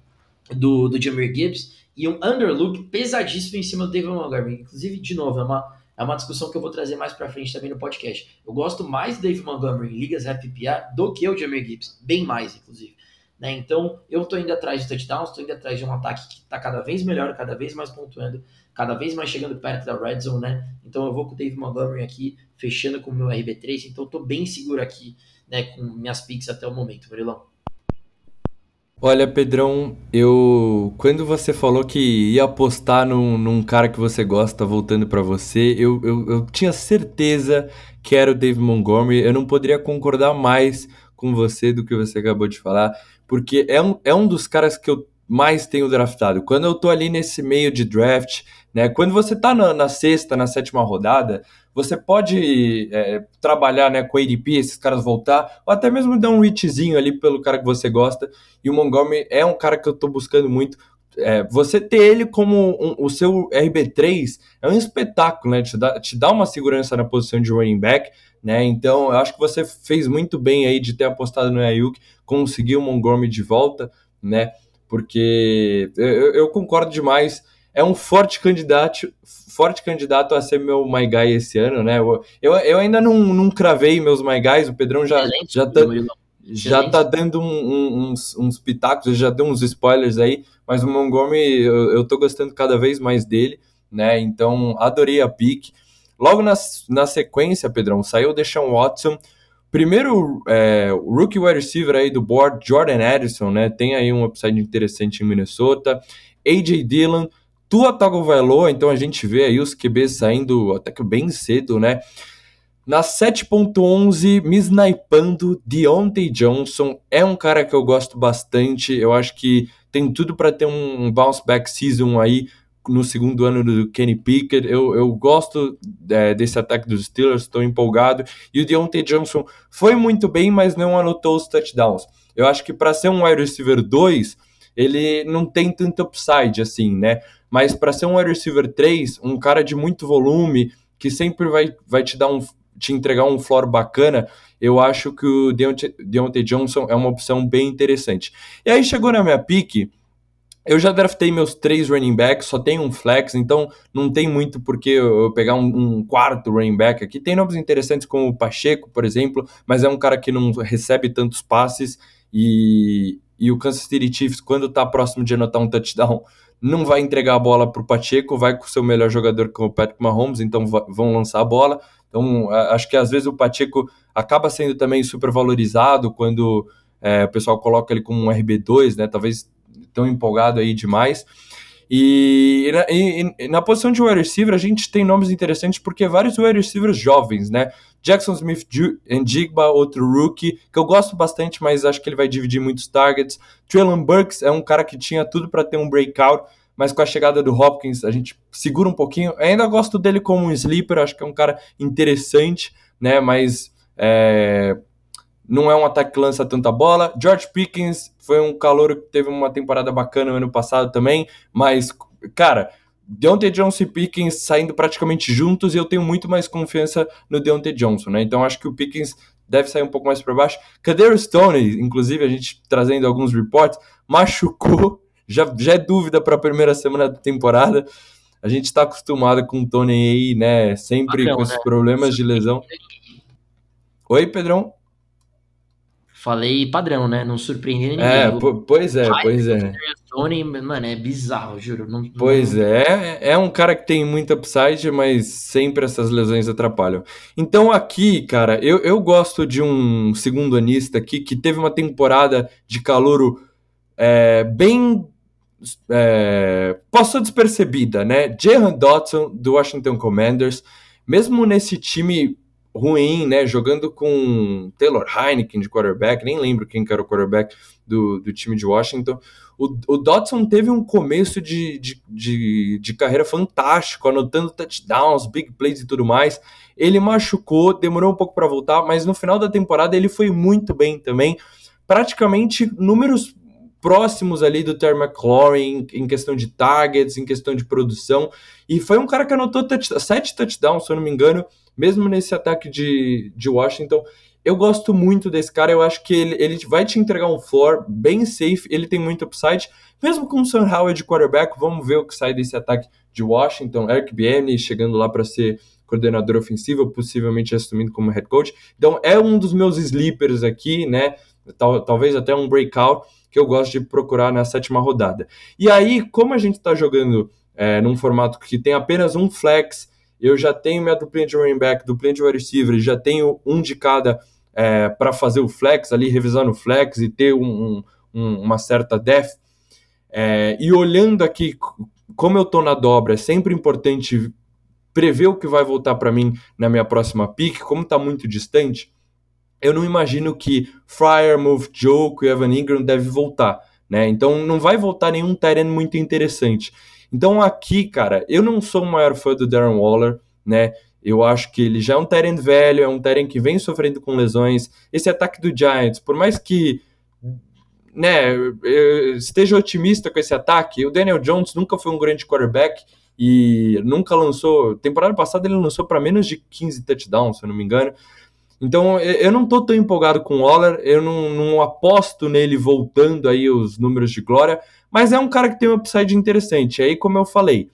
do, do Jameer Gibbs e um underlook pesadíssimo em cima do David Montgomery. Inclusive, de novo, é uma é uma discussão que eu vou trazer mais para frente também no podcast. Eu gosto mais do Dave Montgomery em ligas FPA do que o Jamir Gibbs, bem mais, inclusive. Né? Então, eu estou indo atrás de touchdowns, estou indo atrás de um ataque que está cada vez melhor, cada vez mais pontuando, cada vez mais chegando perto da red zone, né? Então, eu vou com o Dave Montgomery aqui, fechando com o meu RB3, então estou bem seguro aqui, né, com minhas picks até o momento, Murilão. Olha, Pedrão, eu quando você falou que ia apostar num, num cara que você gosta voltando para você, eu, eu, eu, tinha certeza que era o Dave Montgomery. Eu não poderia concordar mais com você do que você acabou de falar, porque é um, é um dos caras que eu mais tenho draftado. Quando eu tô ali nesse meio de draft, né? Quando você tá na, na sexta, na sétima rodada, você pode é, trabalhar né, com ADP, esses caras voltar, ou até mesmo dar um reachzinho ali pelo cara que você gosta. E o Montgomery é um cara que eu estou buscando muito. É, você ter ele como um, o seu RB3 é um espetáculo, né? Te dá, te dá uma segurança na posição de running back, né? Então eu acho que você fez muito bem aí de ter apostado no Ayuk, conseguir o Montgomery de volta, né? Porque eu, eu concordo demais é um forte candidato, forte candidato a ser meu My Guy esse ano, né? Eu, eu, eu ainda não, não cravei meus My Guys, o Pedrão já, já tá, já tá dando um, um, uns, uns pitacos, já deu uns spoilers aí, mas o Montgomery eu, eu tô gostando cada vez mais dele, né? Então adorei a pick. Logo na, na sequência, Pedrão, saiu o Deshaun Watson. Primeiro, é, rookie wide receiver aí do board, Jordan Addison, né? Tem aí um upside interessante em Minnesota. AJ Dillon, Tua Tagovailoa, então a gente vê aí os QBs saindo até que bem cedo, né? Na 7.11, me snipando, Deontay Johnson é um cara que eu gosto bastante. Eu acho que tem tudo para ter um bounce back season aí no segundo ano do Kenny Pickett. Eu, eu gosto é, desse ataque dos Steelers, estou empolgado. E o Deontay Johnson foi muito bem, mas não anotou os touchdowns. Eu acho que para ser um wide receiver 2, ele não tem tanto upside assim, né? Mas para ser um wide receiver 3, um cara de muito volume, que sempre vai, vai te dar um te entregar um floor bacana, eu acho que o Deontay, Deontay Johnson é uma opção bem interessante. E aí chegou na minha pique, eu já draftei meus três running backs, só tem um flex, então não tem muito por que eu pegar um, um, quarto running back aqui. Tem nomes interessantes como o Pacheco, por exemplo, mas é um cara que não recebe tantos passes e, e o Kansas City Chiefs, quando está próximo de anotar um touchdown, não vai entregar a bola para o Pacheco, vai com o seu melhor jogador, com o Patrick Mahomes, então vão lançar a bola. Então, acho que às vezes o Pacheco acaba sendo também super valorizado quando é, o pessoal coloca ele como um RB2, né? Talvez tão empolgado aí demais. E, e, e, na posição de wide receiver, a gente tem nomes interessantes porque vários wide receivers jovens, né? Jackson Smith and Jigba, outro rookie, que eu gosto bastante, mas acho que ele vai dividir muitos targets. Traylon Burks é um cara que tinha tudo para ter um breakout, mas com a chegada do Hopkins a gente segura um pouquinho. Eu ainda gosto dele como um sleeper, acho que é um cara interessante, né? Mas é, não é um ataque que lança tanta bola. George Pickens foi um calor que teve uma temporada bacana no ano passado também, mas, cara, Deontay Johnson e Pickens saindo praticamente juntos e eu tenho muito mais confiança no Deontay Johnson, né? Então acho que o Pickens deve sair um pouco mais para baixo. Kader Stone, inclusive, a gente trazendo alguns reports, machucou, já, já é dúvida para a primeira semana da temporada. A gente está acostumado com o Tony aí, né? Sempre com esses né? problemas de lesão. Oi, Pedrão? Falei padrão, né? Não surpreende ninguém. É, pois é, pois é. Tony, mano, é bizarro, juro. Não, pois é, é um cara que tem muita upside, mas sempre essas lesões atrapalham. Então aqui, cara, eu, eu gosto de um segundo anista aqui que teve uma temporada de calouro é, bem é, passou despercebida, né? Jahan Dotson, do Washington Commanders, mesmo nesse time ruim, né? Jogando com Taylor Heineken de quarterback, nem lembro quem que era o quarterback do, do time de Washington. O, o Dodson teve um começo de, de, de, de, carreira fantástico, anotando touchdowns, big plays e tudo mais. Ele machucou, demorou um pouco para voltar, mas no final da temporada ele foi muito bem também. Praticamente números próximos ali do Terry McLaurin em, questão de targets, em questão de produção. E foi um cara que anotou touch, sete touchdowns, se eu não me engano, mesmo nesse ataque de, de Washington. Eu gosto muito desse cara, eu acho que ele, ele vai te entregar um floor bem safe, ele tem muito upside, mesmo com o Sam Howard de quarterback, vamos ver o que sai desse ataque de Washington, Eric Bieniemy chegando lá para ser coordenador ofensivo, possivelmente assumindo como head coach. Então é um dos meus sleepers aqui, né? Tal, talvez até um breakout que eu gosto de procurar na sétima rodada. E aí, como a gente está jogando é, num formato que tem apenas um flex eu já tenho minha duplinha de running back, duplinha de wide receiver, já tenho um de cada é, para fazer o flex ali, revisar no flex e ter um, um, uma certa def. É, e olhando aqui como eu estou na dobra, é sempre importante prever o que vai voltar para mim na minha próxima pick, como está muito distante, eu não imagino que Fryer, Move Joke e Evan Ingram deve voltar. Né? Então não vai voltar nenhum Tyrant muito interessante. Então aqui, cara, eu não sou o maior fã do Darren Waller, né? Eu acho que ele já é um Tyrant velho, é um Tyrant que vem sofrendo com lesões. Esse ataque do Giants, por mais que né, esteja otimista com esse ataque, o Daniel Jones nunca foi um grande quarterback e nunca lançou. Temporada passada ele lançou para menos de 15 touchdowns, se eu não me engano. Então eu não tô tão empolgado com o Waller, eu não, não aposto nele voltando aí os números de glória, mas é um cara que tem um upside interessante. Aí, como eu falei,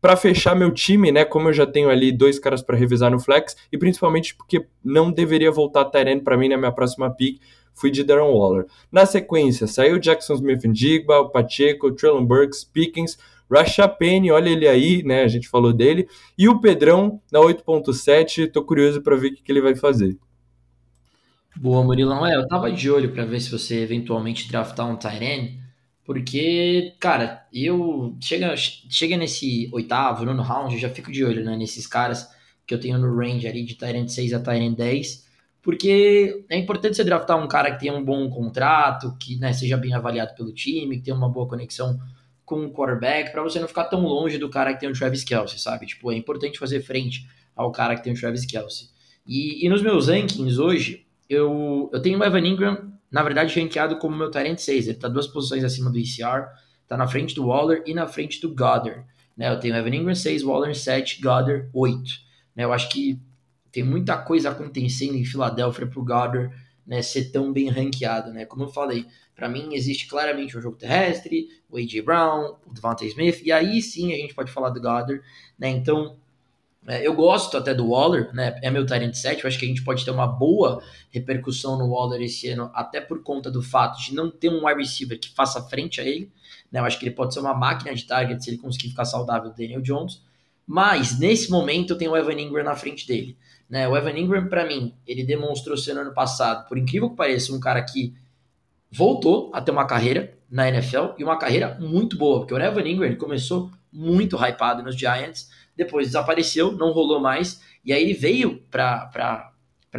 para fechar meu time, né? Como eu já tenho ali dois caras para revisar no flex, e principalmente porque não deveria voltar Tyrene para mim na minha próxima pick, fui de Darren Waller. Na sequência, saiu Jackson Smith Jigba, o Pacheco, Traylon Burks, Pickens, Rasha Penny, olha ele aí, né? A gente falou dele. E o Pedrão na 8.7, tô curioso para ver o que, que ele vai fazer. Boa, Murilão. É, eu tava de olho para ver se você eventualmente draftar um Tyrene porque, cara, eu chega, chega nesse oitavo, nono round, eu já fico de olho né, nesses caras que eu tenho no range ali de Tyrant 6 a Tyrant 10, porque é importante você draftar um cara que tenha um bom contrato, que né, seja bem avaliado pelo time, que tenha uma boa conexão com o quarterback, para você não ficar tão longe do cara que tem o Travis Kelsey, sabe? Tipo, é importante fazer frente ao cara que tem o Travis Kelsey. E, e nos meus rankings hoje, eu, eu tenho o Evan Ingram na verdade, rankeado como meu Tyrant 6. Ele está duas posições acima do ECR, está na frente do Waller e na frente do Goddard. Né? Eu tenho Evan Ingram 6, Waller 7, Goddard 8. Né? Eu acho que tem muita coisa acontecendo em Filadélfia para o Goddard né, ser tão bem ranqueado. Né? Como eu falei, para mim existe claramente um jogo terrestre, o A.J. Brown, o Devontae Smith, e aí sim a gente pode falar do Goddard. Né? Então, é, eu gosto até do Waller, né? É meu Tyrant 7. Eu acho que a gente pode ter uma boa repercussão no Waller esse ano, até por conta do fato de não ter um wide receiver que faça frente a ele. Né? Eu acho que ele pode ser uma máquina de target se ele conseguir ficar saudável, Daniel Jones. Mas nesse momento tenho o Evan Ingram na frente dele. Né? O Evan Ingram, para mim, ele demonstrou ser no ano passado, por incrível que pareça, um cara que voltou a ter uma carreira na NFL e uma carreira muito boa, porque o Evan Ingram ele começou muito hypado nos Giants depois desapareceu, não rolou mais, e aí ele veio para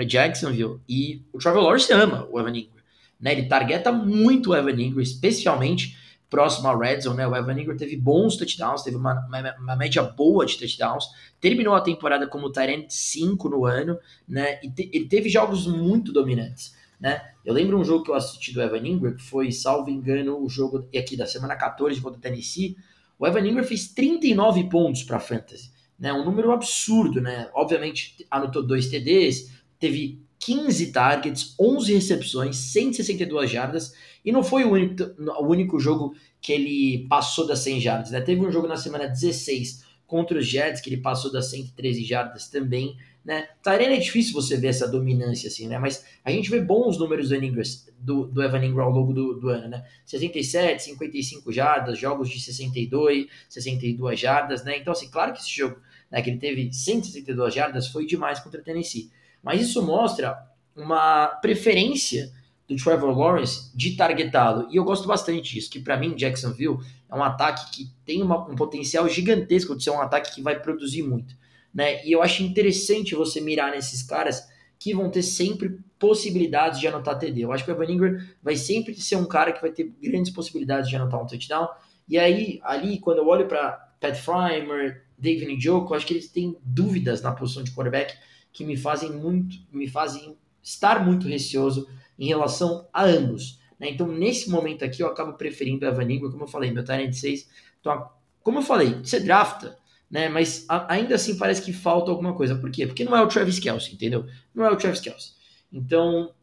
Jacksonville, e o Trevor Lawrence ama o Evan Ingram, né? Ele targeta muito o Evan Ingram, especialmente próximo ao red zone, né? O Evan Ingram teve bons touchdowns, teve uma, uma, uma média boa de touchdowns, terminou a temporada como Tyrant 5 no ano, né? E te, ele teve jogos muito dominantes, né? Eu lembro um jogo que eu assisti do Evan Ingram, que foi, salvo engano, o jogo aqui da semana 14 contra o Tennessee, o Evan Ingram fez 39 pontos para fantasy, né? Um número absurdo, né? Obviamente anotou dois TDs, teve 15 targets, 11 recepções, 162 jardas, e não foi o único, o único jogo que ele passou das 100 jardas, né? Teve um jogo na semana 16 contra os Jets que ele passou das 113 jardas também, né? Tyrene é difícil você ver essa dominância assim, né? Mas a gente vê bons números do, Ingram, do, do Evan Ingram ao longo do, do, ano, né? 67, 55 jardas, jogos de 62, 62 jardas, né? Então, assim, claro que esse jogo, né, que ele teve 162 jardas, foi demais contra o Tennessee. Mas isso mostra uma preferência do Trevor Lawrence de targetá-lo. E eu gosto bastante disso, que para mim, Jacksonville é um ataque que tem uma, um potencial gigantesco de ser um ataque que vai produzir muito né? E eu acho interessante você mirar nesses caras que vão ter sempre possibilidades de anotar TD. Eu acho que o Evan Ingram vai sempre ser um cara que vai ter grandes possibilidades de anotar um touchdown. E aí, ali, quando eu olho para Pat Frymer, David Njoku, eu acho que eles têm dúvidas na posição de quarterback que me fazem muito, me fazem estar muito receoso em relação a ambos. Né? Então, nesse momento aqui, eu acabo preferindo o Evan Ingram, como eu falei, meu Tyrant 6. Então, como eu falei, você drafta, né? Mas a, ainda assim parece que falta alguma coisa. Por quê? Porque não é o Travis Kelsey, entendeu? Não é o Travis Kelsey. Então,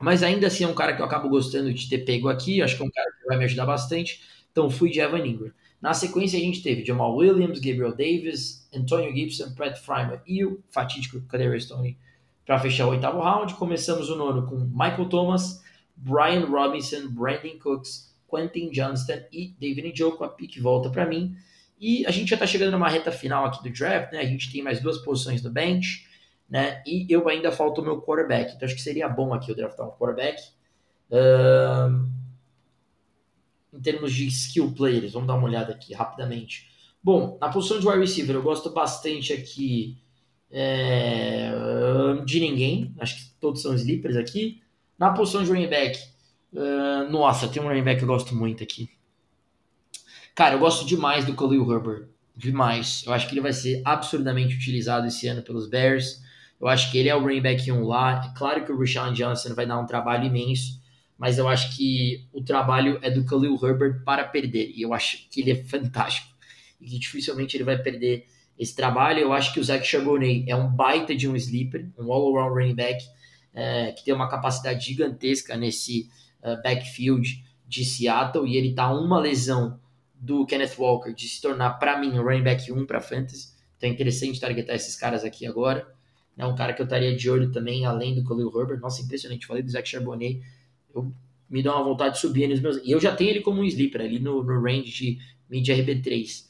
mas ainda assim é um cara que eu acabo gostando de ter pego aqui. Acho que é um cara que vai me ajudar bastante. Então fui de Evan Ingram. Na sequência a gente teve Jamal Williams, Gabriel Davis, Antonio Gibson, Brett Frymer e o fatídico Kadarius Stone para fechar o oitavo round. Começamos o nono com Michael Thomas, Brian Robinson, Brandon Cooks, Quentin Johnston e David Njoku. A pique volta para mim. E a gente já está chegando numa reta final aqui do draft, né? A gente tem mais duas posições no bench, né? E eu ainda falta o meu quarterback. Então acho que seria bom aqui eu draftar um quarterback. Em termos de skill players, vamos dar uma olhada aqui rapidamente. Bom, na posição de wide receiver, eu gosto bastante aqui é, de ninguém. Acho que todos são sleepers aqui. Na posição de running back, uh, nossa, tem um running back que eu gosto muito aqui. Cara, eu gosto demais do Khalil Herbert. Demais. Eu acho que ele vai ser absurdamente utilizado esse ano pelos Bears. Eu acho que ele é o running back 1 lá. É claro que o Rashawn Johnson vai dar um trabalho imenso, mas eu acho que o trabalho é do Khalil Herbert para perder. E eu acho que ele é fantástico. E que dificilmente ele vai perder esse trabalho. Eu acho que o Zach Charbonnet é um baita de um sleeper, um all-around running back. é, que tem uma capacidade gigantesca nesse uh, backfield de Seattle e ele está uma lesão do Kenneth Walker de se tornar, para mim, o running back 1 para fantasy. Então é interessante targetar esses caras aqui agora. É um cara que eu estaria de olho também, além do Khalil Herbert. Nossa, impressionante. Falei do Zach Charbonnet. Eu, me dá uma vontade de subir nos meus. E eu já tenho ele como um sleeper ali no, no range de mid RB3.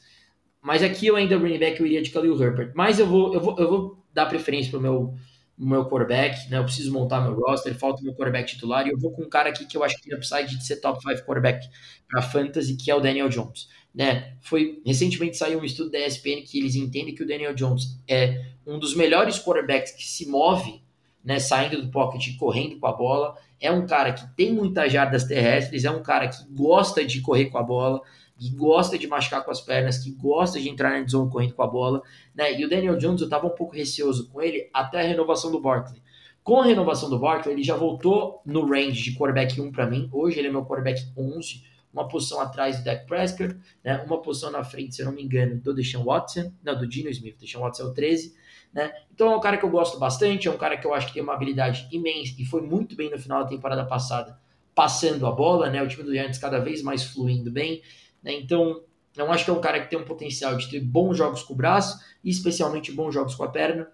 Mas aqui eu ainda, running back, eu iria de Khalil Herbert. Mas eu vou, eu vou, eu vou dar preferência para o meu meu quarterback, né? Eu preciso montar meu roster, falta meu quarterback titular, e eu vou com um cara aqui que eu acho que tem upside de ser top 5 quarterback para fantasy, que é o Daniel Jones, né? Foi recentemente saiu um estudo da ESPN que eles entendem que o Daniel Jones é um dos melhores quarterbacks que se move, né, saindo do pocket e correndo com a bola. É um cara que tem muitas jardas terrestres, é um cara que gosta de correr com a bola, que gosta de machucar com as pernas, que gosta de entrar na zone correndo com a bola, né? E o Daniel Jones, eu estava um pouco receoso com ele até a renovação do Barkley. Com a renovação do Barkley, ele já voltou no range de quarterback 1 para mim. Hoje ele é meu quarterback 11, uma posição atrás do Dak Prescott, né? Uma posição na frente, se eu não me engano, do Deshaun Watson, não, do Dino Smith, Deshaun Watson é o 13, né? Então é um cara que eu gosto bastante, é um cara que eu acho que tem uma habilidade imensa e foi muito bem no final da temporada passada, passando a bola, né? O time do Giants cada vez mais fluindo bem. Né? Então, eu acho que é um cara que tem um potencial de ter bons jogos com o braço e especialmente bons jogos com a perna.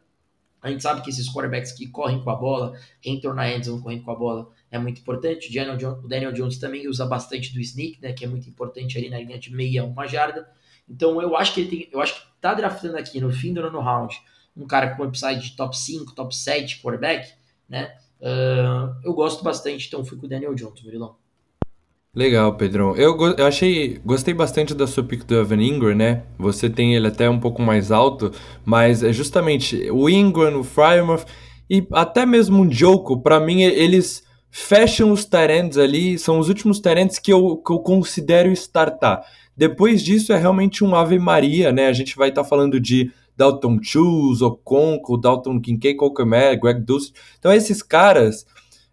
A gente sabe que esses quarterbacks que correm com a bola, entram na endzone correndo com a bola, é muito importante. O Daniel, Jones, o Daniel Jones também usa bastante do sneak, né, que é muito importante ali na linha de meia, uma jarda. Então eu acho que ele tem, eu acho que tá draftando aqui no fim do nono round um cara com upside de top 5, top 7 quarterback, né? Uh, eu gosto bastante, então fui com o Daniel Jones, Murilão. Legal, Pedrão. Eu, eu achei, gostei bastante da sua pick do Evan Ingram, né? Você tem ele até um pouco mais alto, mas é justamente o Ingram, o Frymouth e até mesmo o Joko, para mim eles fecham os Tyrants ali, são os últimos Tyrants que eu, que eu considero startar. Depois disso é realmente um Ave Maria, né? A gente vai estar tá falando de Dalton Schultz, Oconco, Dalton Kincaid, Colquemer, Greg Dulce. Então esses caras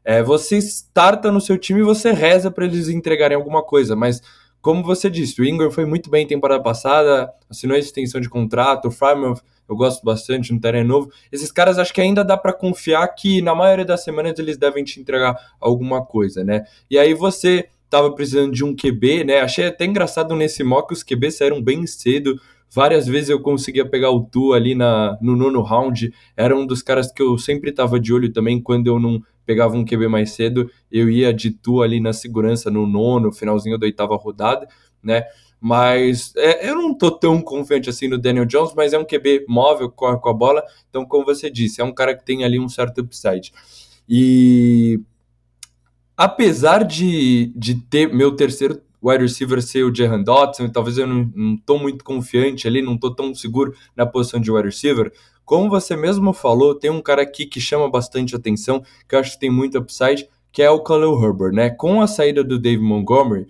é, você starta no seu time e você reza para eles entregarem alguma coisa, mas como você disse, o Ingram foi muito bem temporada passada, assinou a extensão de contrato, o Frymouth eu gosto bastante, no terreno novo. Esses caras acho que ainda dá para confiar que na maioria das semanas eles devem te entregar alguma coisa, né? E aí você tava precisando de um QB, né? Achei até engraçado nesse mock os QB saíram bem cedo. Várias vezes eu conseguia pegar o Tu ali na, no nono round. Era um dos caras que eu sempre tava de olho também quando eu não pegava um QB mais cedo, eu ia de tu ali na segurança no nono, finalzinho da oitava rodada, né? Mas é, eu não tô tão confiante assim no Daniel Jones, mas é um QB móvel, corre com a bola. Então, como você disse, é um cara que tem ali um certo upside. E apesar de, de ter meu terceiro wide receiver ser o Jahan Dotson, talvez eu não, tô muito confiante ali, não tô tão seguro na posição de wide receiver, como você mesmo falou, tem um cara aqui que chama bastante atenção, que eu acho que tem muito upside, que é o Khalil Herbert, né? Com a saída do Dave Montgomery,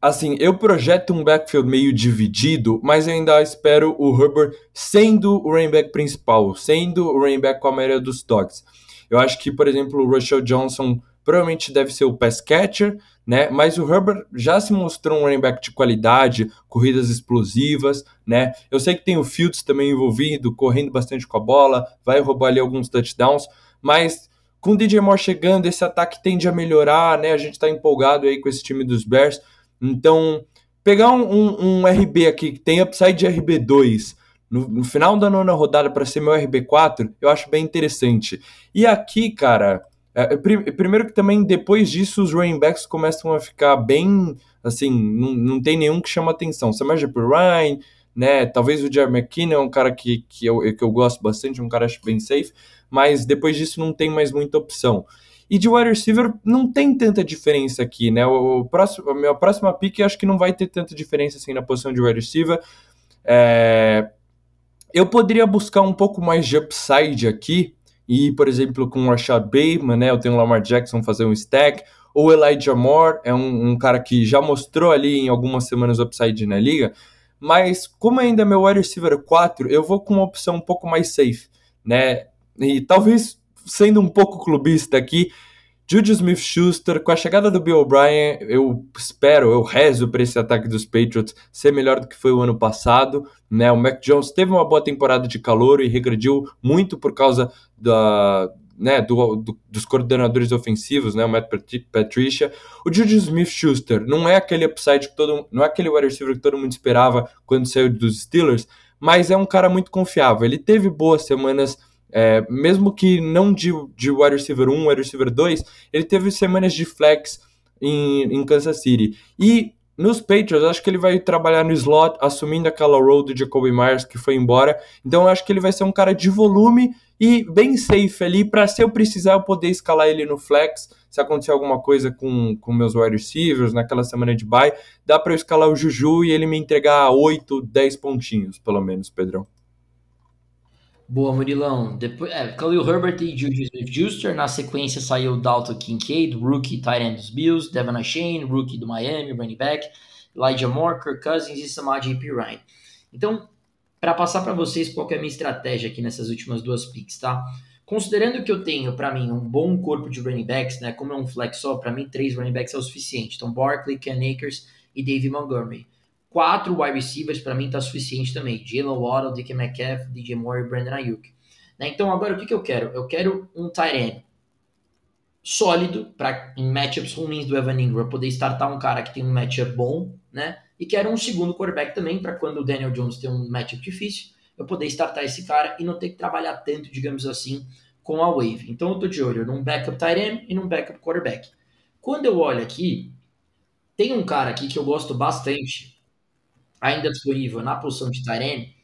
assim, eu projeto um backfield meio dividido, mas ainda espero o Herbert sendo o running back principal, sendo o running back com a maioria dos toques. Eu acho que, por exemplo, o Russell Johnson provavelmente deve ser o pass catcher, né? Mas o Herbert já se mostrou um running back de qualidade, corridas explosivas, né? Eu sei que tem o Fields também envolvido, correndo bastante com a bola, vai roubar ali alguns touchdowns, mas com o DJ Moore chegando, esse ataque tende a melhorar, né? A gente tá empolgado aí com esse time dos Bears. Então, pegar um, um, um RB aqui que tem upside de RB2 no, no final da nona rodada para ser meu RB4, eu acho bem interessante. E aqui, cara, é, é primeiro que também depois disso os running backs começam a ficar bem, assim, não, não tem nenhum que chama atenção. Samaje Ryan, né, talvez o Jerry McKinnon é um cara que, que, eu, que eu gosto bastante, um cara acho bem safe, mas depois disso não tem mais muita opção. E de wide receiver não tem tanta diferença aqui, né? O, próximo, a minha próxima pick acho que não vai ter tanta diferença assim na posição de wide receiver. É, eu poderia buscar um pouco mais de upside aqui, e, por exemplo, com o Rashad Bateman, né, eu tenho o Lamar Jackson fazer um stack, ou Elijah Moore, é um, um, cara que já mostrou ali em algumas semanas upside na liga, mas como ainda é meu wide receiver 4, eu vou com uma opção um pouco mais safe, né, e talvez sendo um pouco clubista aqui, Juju Smith-Schuster, com a chegada do Bill O'Brien, eu espero, eu rezo para esse ataque dos Patriots ser melhor do que foi o ano passado. Né? O Mac Jones teve uma boa temporada de calor e regrediu muito por causa da, né, do, do, dos coordenadores ofensivos, né, o Matt Patricia. O Juju Smith-Schuster não é aquele upside que todo, não é aquele wide receiver que todo mundo esperava quando saiu dos Steelers, mas é um cara muito confiável. Ele teve boas semanas, é, mesmo que não de, de wide receiver 1, wide receiver 2, ele teve semanas de flex em, em Kansas City. E nos Patriots, acho que ele vai trabalhar no slot, assumindo aquela role do Jacoby Myers que foi embora. Então, acho que ele vai ser um cara de volume e bem safe ali para se eu precisar eu poder escalar ele no flex. Se acontecer alguma coisa com, com meus wide receivers naquela semana de bye, dá para eu escalar o Juju e ele me entregar 8, 10 pontinhos, pelo menos, Pedrão. Boa, Murilão. Depois, é, Khalil Herbert e Juju Smith-Schuster. Na sequência saiu Dalton Kincaid, rookie tight end dos Bills, Devon Shane, rookie do Miami, running back, Elijah Moore, Kirk Cousins e Samad P. Ryan. Então, para passar para vocês qual é a minha estratégia aqui nessas últimas duas picks, tá? Considerando que eu tenho, para mim, um bom corpo de running backs, né? Como é um flex só, para mim, três running backs é o suficiente. Então, Barkley, Ken Akers e David Montgomery. Quatro wide receivers para mim tá suficiente também. Jalen Waddle, DK Metcalf, DJ Moore e Brandon Ayuk. Né? Então agora o que, que eu quero? Eu quero um tight end sólido para em matchups ruins do Evan Ingram poder startar um cara que tem um matchup bom, né? E quero um segundo quarterback também para quando o Daniel Jones tem um matchup difícil, eu poder startar esse cara e não ter que trabalhar tanto, digamos assim, com a wave. Então eu tô de olho num backup tight end e num backup quarterback. Quando eu olho aqui, tem um cara aqui que eu gosto bastante, ainda disponível na posição de Tyrene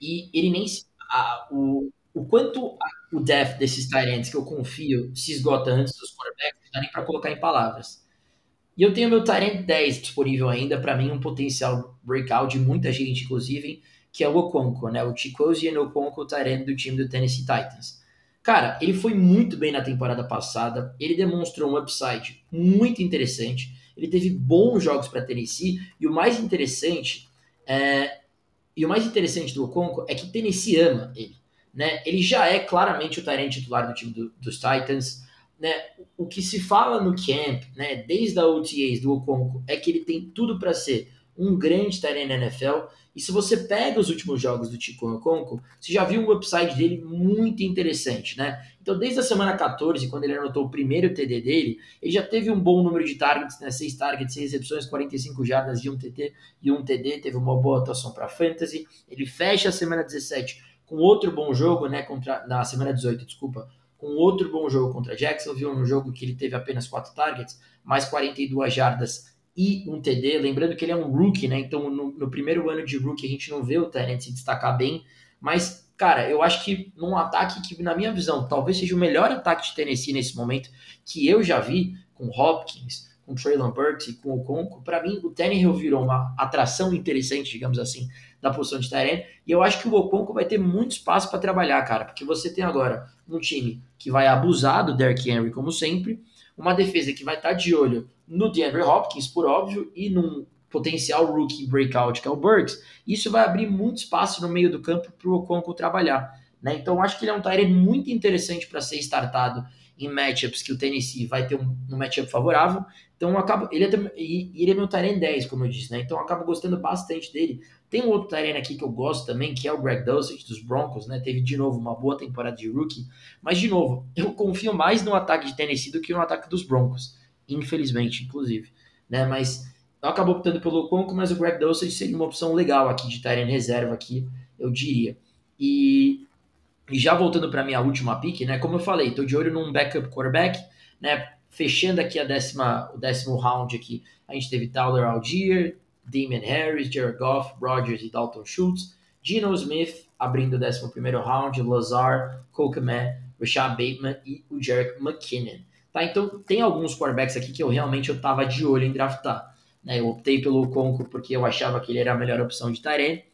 e ele nem a, o, o quanto a, o depth desses Tyrants que eu confio se esgota antes dos quarterbacks, não dá nem para colocar em palavras. E eu tenho meu Tyrant 10 disponível ainda, para mim um potencial breakout de muita gente, inclusive, que é o Okonko, né? O Chikosi Okonko, o Tyrant do time do Tennessee Titans. Cara, ele foi muito bem na temporada passada, ele demonstrou um upside muito interessante, ele teve bons jogos para Tennessee, e o mais interessante é, e o mais interessante do Oconco é que Tennessee ama ele. Né? Ele já é claramente o Tyrant titular do time do, dos Titans. Né? O que se fala no camp, né, desde a OTAs do Oconco, é que ele tem tudo para ser um grande Tyrant na NFL. E se você pega os últimos jogos do Tico Oconco, você já viu um upside dele muito interessante, né? Então, desde a semana 14, quando ele anotou o primeiro TD dele, ele já teve um bom número de targets, né? 6 targets, 6 recepções, 45 jardas de um TT e um TD, teve uma boa atuação para fantasy. Ele fecha a semana 17 com outro bom jogo, né, contra na semana 18, desculpa, com outro bom jogo contra Jacksonville, um jogo que ele teve apenas 4 targets, mais 42 jardas e um TD. Lembrando que ele é um rookie, né? Então, no, no primeiro ano de rookie, a gente não vê o Tyrant se destacar bem, mas cara, eu acho que num ataque que, na minha visão, talvez seja o melhor ataque de Tennessee nesse momento, que eu já vi com Hopkins, com Traylon Burks e com o Conco, para mim o Tannehill virou uma atração interessante, digamos assim, da posição de Tyrene, e eu acho que o Oconco vai ter muito espaço para trabalhar, cara, porque você tem agora um time que vai abusar do Derrick Henry, como sempre, uma defesa que vai estar tá de olho no DeAndre Hopkins, por óbvio, e num potencial rookie breakout, que é o Burks, isso vai abrir muito espaço no meio do campo para o Oconco trabalhar. Né? Então, acho que ele é um Tyrant muito interessante para ser startado em matchups que o Tennessee vai ter um, um matchup favorável. Então, eu acabo, ele, é, ele é meu Tyrant 10, como eu disse, né? Então, eu acabo gostando bastante dele. Tem um outro Tyrant aqui que eu gosto também, que é o Greg Dulcich, dos Broncos, né? Teve, de novo, uma boa temporada de rookie. Mas, de novo, eu confio mais no ataque de Tennessee do que no ataque dos Broncos. Infelizmente, inclusive. Né? Mas acabou optando pelo Conco, mas o Greg Dulcich seria uma opção legal aqui de Tyrant reserva aqui, eu diria. E, e já voltando para minha última pick, né? Como eu falei, estou de olho num backup quarterback, né? Fechando aqui a décima, o décimo round aqui, a gente teve Tyler Algier, Damian Harris, Jared Goff, Rogers e Dalton Schultz, Geno Smith abrindo o décimo primeiro round, Lazar, Kokeman, Rashad Bateman e o Jarek McKinnon. Tá, então tem alguns quarterbacks aqui que eu realmente eu tava de olho em draftar. Né? Eu optei pelo Conco porque eu achava que ele era a melhor opção de Tyrene.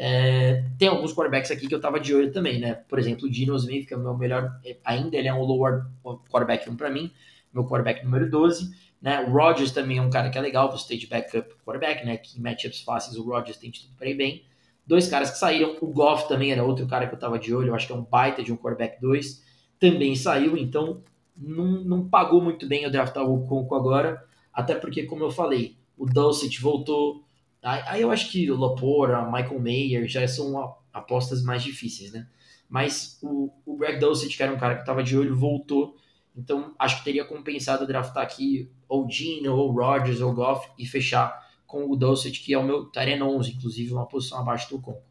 É, tem alguns quarterbacks aqui que eu tava de olho também, né? Por exemplo, o Dino Smith, que é o meu melhor, ainda ele é um lower quarterback 1 para mim, meu quarterback número 12. Né? O Rodgers também é um cara que é legal, você ter de backup quarterback, né? Que em matchups fáceis o Rodgers tem tudo para ir bem. Dois caras que saíram, o Goff também era outro cara que eu tava de olho, eu acho que é um baita de um quarterback 2, também saiu, então não, não pagou muito bem eu draftar o Conco agora, até porque, como eu falei, o Dulcich voltou. Aí eu acho que o Lapora, Michael Mayer já são apostas mais difíceis, né? mas o, o Greg Dulcich, que era um cara que estava de olho, voltou. Então, acho que teria compensado draftar aqui ou Gino, ou Rodgers, ou Goff e fechar com o Dulcich, que é o meu Tyrene 11, inclusive uma posição abaixo do Conco.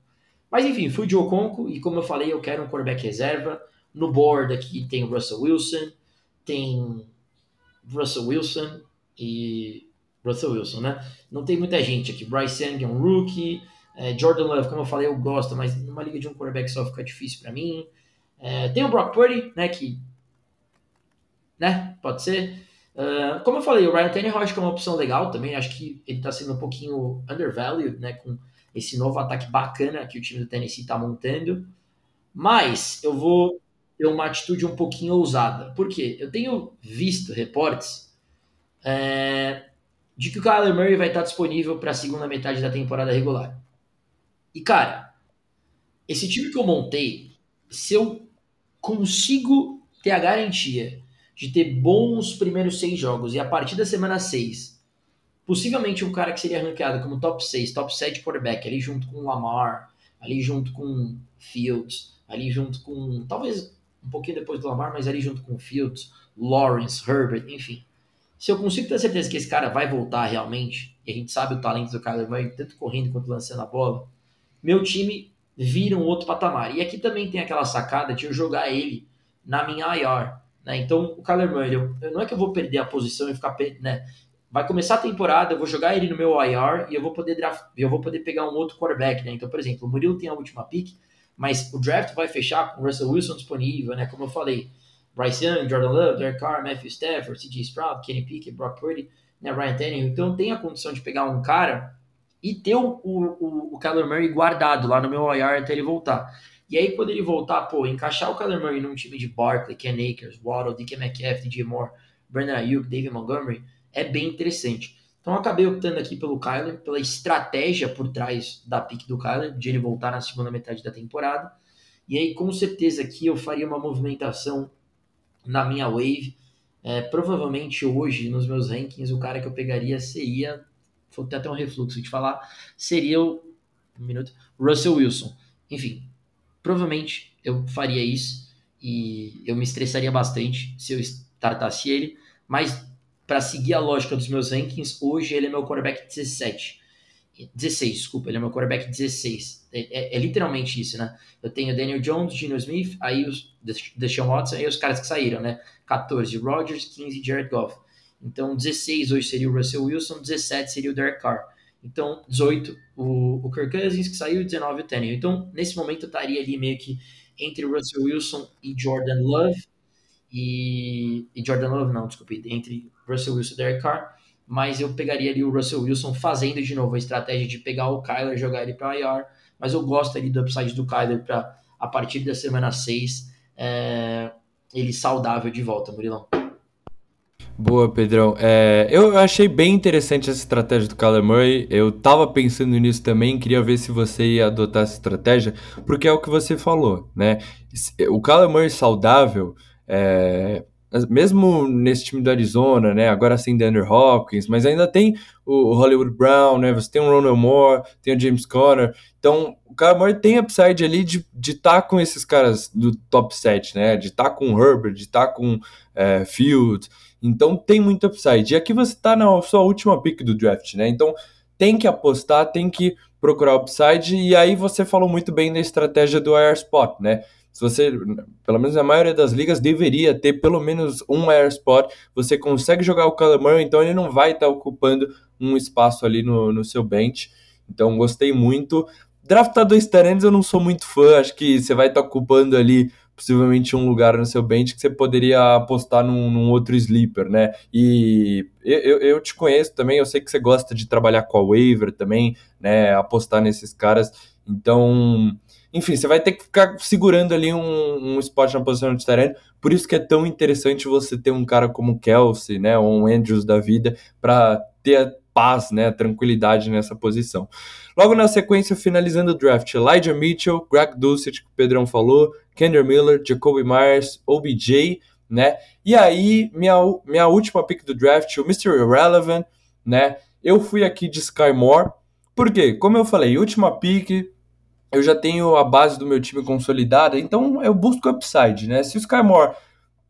Mas enfim, fui de Oconco e como eu falei, eu quero um quarterback reserva. No board aqui tem o Russell Wilson, tem Russell Wilson e Russell Wilson, né? Não tem muita gente aqui. Bryce Young é um rookie, é, Jordan Love, como eu falei, eu gosto, mas numa liga de um quarterback só fica difícil para mim. É, tem o Brock Purdy, né? Que, né? Pode ser. Uh, como eu falei, o Ryan Tannehill acho que é uma opção legal também. Acho que ele está sendo um pouquinho undervalued, né? Com esse novo ataque bacana que o time do Tennessee está montando. Mas eu vou ter uma atitude um pouquinho ousada. Por quê? Eu tenho visto reportes é, de que o Kyler Murray vai estar disponível para a segunda metade da temporada regular. E, cara, esse time que eu montei, se eu consigo ter a garantia de ter bons primeiros seis jogos e a partir da semana seis possivelmente um cara que seria ranqueado como top 6, top 7 quarterback, ali junto com Lamar, ali junto com Fields, ali junto com, talvez um pouquinho depois do Lamar, mas ali junto com Fields, Lawrence, Herbert, enfim. Se eu consigo ter certeza que esse cara vai voltar realmente, e a gente sabe o talento do Kyler Murray, tanto correndo quanto lançando a bola, meu time vira um outro patamar. E aqui também tem aquela sacada de eu jogar ele na minha IR. Né? Então, o Kyler Murray, eu, não é que eu vou perder a posição e ficar né, vai começar a temporada, eu vou jogar ele no meu IR e eu vou poder draft, eu vou poder pegar um outro quarterback, né? Então, por exemplo, o Murilo tem a última pick, mas o draft vai fechar com o Russell Wilson disponível, né? Como eu falei, Bryce Young, Jordan Love, Derek Carr, Matthew Stafford, C.J. Stroud, Kenny Pickett, Brock Purdy, né? Ryan Tannehill. Então, tem a condição de pegar um cara e ter o, o, o Kyler Murray guardado lá no meu IR até ele voltar. E aí, quando ele voltar, pô, encaixar o Kyler Murray num time de Barkley, Ken Akers, Waddle, DK Metcalf, DJ Moore, Brandon Ayuk, David Montgomery, é bem interessante. Então eu acabei optando aqui pelo Kyler, pela estratégia por trás da pick do Kyler, de ele voltar na segunda metade da temporada. E aí, com certeza, aqui eu faria uma movimentação na minha wave. É, provavelmente hoje, nos meus rankings, o cara que eu pegaria seria. Vou ter até um refluxo de falar. Seria o. Um minuto. Russell Wilson. Enfim, provavelmente eu faria isso. E eu me estressaria bastante se eu startasse ele. Mas para seguir a lógica dos meus rankings, hoje ele é meu quarterback 17. 16, desculpa, ele é meu quarterback 16. É, é, é, literalmente isso, né? Eu tenho Daniel Jones, Gino Smith, aí os Deshaun Watson, aí os caras que saíram, né? 14, Rodgers, 15, Jared Goff. Então, 16 hoje seria o Russell Wilson, 17 seria o Derek Carr. Então, 18 o, o Kirk Cousins, que saiu, 19 o Tannehill. Então, nesse momento eu estaria ali meio que entre Russell Wilson e Jordan Love. E, e Jordan Love, não, desculpe, entre Russell Wilson e Derek Carr, mas eu pegaria ali o Russell Wilson fazendo de novo a estratégia de pegar o Kyler, jogar ele para IR, mas eu gosto ali do upside do Kyler para a partir da semana 6 é, ele saudável de volta, Murilão. Boa, Pedrão. É, eu achei bem interessante essa estratégia do Kyler Murray. Eu tava pensando nisso também, queria ver se você ia adotar essa estratégia, porque é o que você falou, né? O Kyler Murray saudável, é, mesmo nesse time do Arizona, né? Agora sem Andrew Hopkins, mas ainda tem o Hollywood Brown, né? Você tem o Ronald Moore, tem o James Conner. Então, o Kyle Murray tem upside ali de estar tá com esses caras do top 7, né? De estar tá com Herbert, de estar tá com é, Field. Então, tem muito upside. E aqui você está na sua última pick do draft, né? Então, tem que apostar, tem que procurar upside. E aí você falou muito bem da estratégia do air spot, né? Se você, pelo menos na maioria das ligas, deveria ter pelo menos um air spot. Você consegue jogar o Kyler então ele não vai estar tá ocupando um espaço ali no, no seu bench. Então, gostei muito. Draftar dois Tyrants eu não sou muito fã, acho que você vai estar tá ocupando ali possivelmente um lugar no seu bench que você poderia apostar num, num outro sleeper, né? E eu, eu, te conheço também, eu sei que você gosta de trabalhar com a waiver também, né? Apostar nesses caras. Então, enfim, você vai ter que ficar segurando ali um, um spot na posição de terreno. Por isso que é tão interessante você ter um cara como o Kelsey, né, ou um Andrews da vida, para ter a paz, né, a tranquilidade nessa posição. Logo na sequência, finalizando o draft, Elijah Mitchell, Greg Dulcich, que o Pedrão falou, Kendra Miller, Jacoby Myers, OBJ, né? E aí, minha, minha última pick do draft, o Mr. Irrelevant, né? Eu fui aqui de Sky Moore, porque, como eu falei, última pick, eu já tenho a base do meu time consolidada, então eu busco upside, né? Se o Sky Moore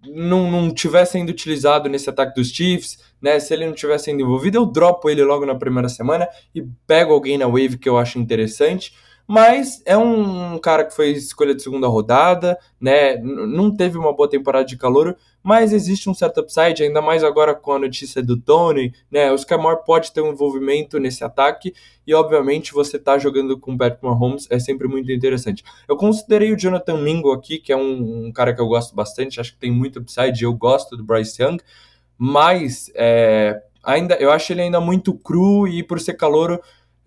não, não tiver sendo utilizado nesse ataque dos Chiefs, né? Se ele não tiver sendo envolvido, eu dropo ele logo na primeira semana e pego alguém na wave que eu acho interessante. Mas é um cara que foi escolha de segunda rodada, né? Não teve uma boa temporada de calor, mas existe um certo upside, ainda mais agora com a notícia do Tony, né? O Skymore pode ter um envolvimento nesse ataque e, obviamente, você tá jogando com o Patrick Mahomes é sempre muito interessante. Eu considerei o Jonathan Mingo aqui, que é um, um cara que eu gosto bastante, acho que tem muito upside, eu gosto do Bryce Young, mas é, ainda eu acho ele ainda muito cru e por ser calouro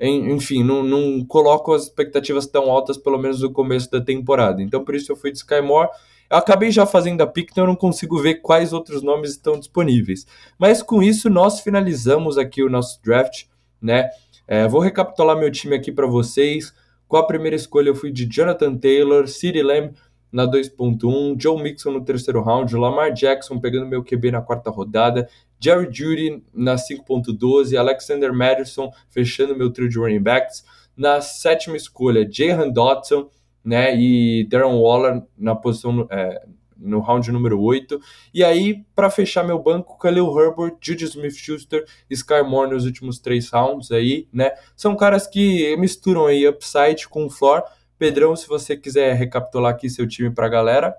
enfim, não, não coloco as expectativas tão altas, pelo menos no começo da temporada. Então, por isso eu fui de Skymore. Eu acabei já fazendo a pick, então eu não consigo ver quais outros nomes estão disponíveis. Mas com isso, nós finalizamos aqui o nosso draft, né? É, vou recapitular meu time aqui para vocês. Com a primeira escolha, eu fui de Jonathan Taylor, CeeDee Lamb na 2.1, Joe Mixon no terceiro round, Lamar Jackson pegando meu QB na quarta rodada, Jerry Judy na 5.12, Alexander Madison fechando meu trio de running backs. Na sétima escolha, Jahan Dotson né, e Darren Waller na posição é, no round número 8. E aí, para fechar meu banco, Khalil Herbert, Judy Smith-Schuster, Sky Moore nos últimos três rounds aí, né? São caras que misturam aí upside com floor. Pedrão, se você quiser recapitular aqui seu time para a galera.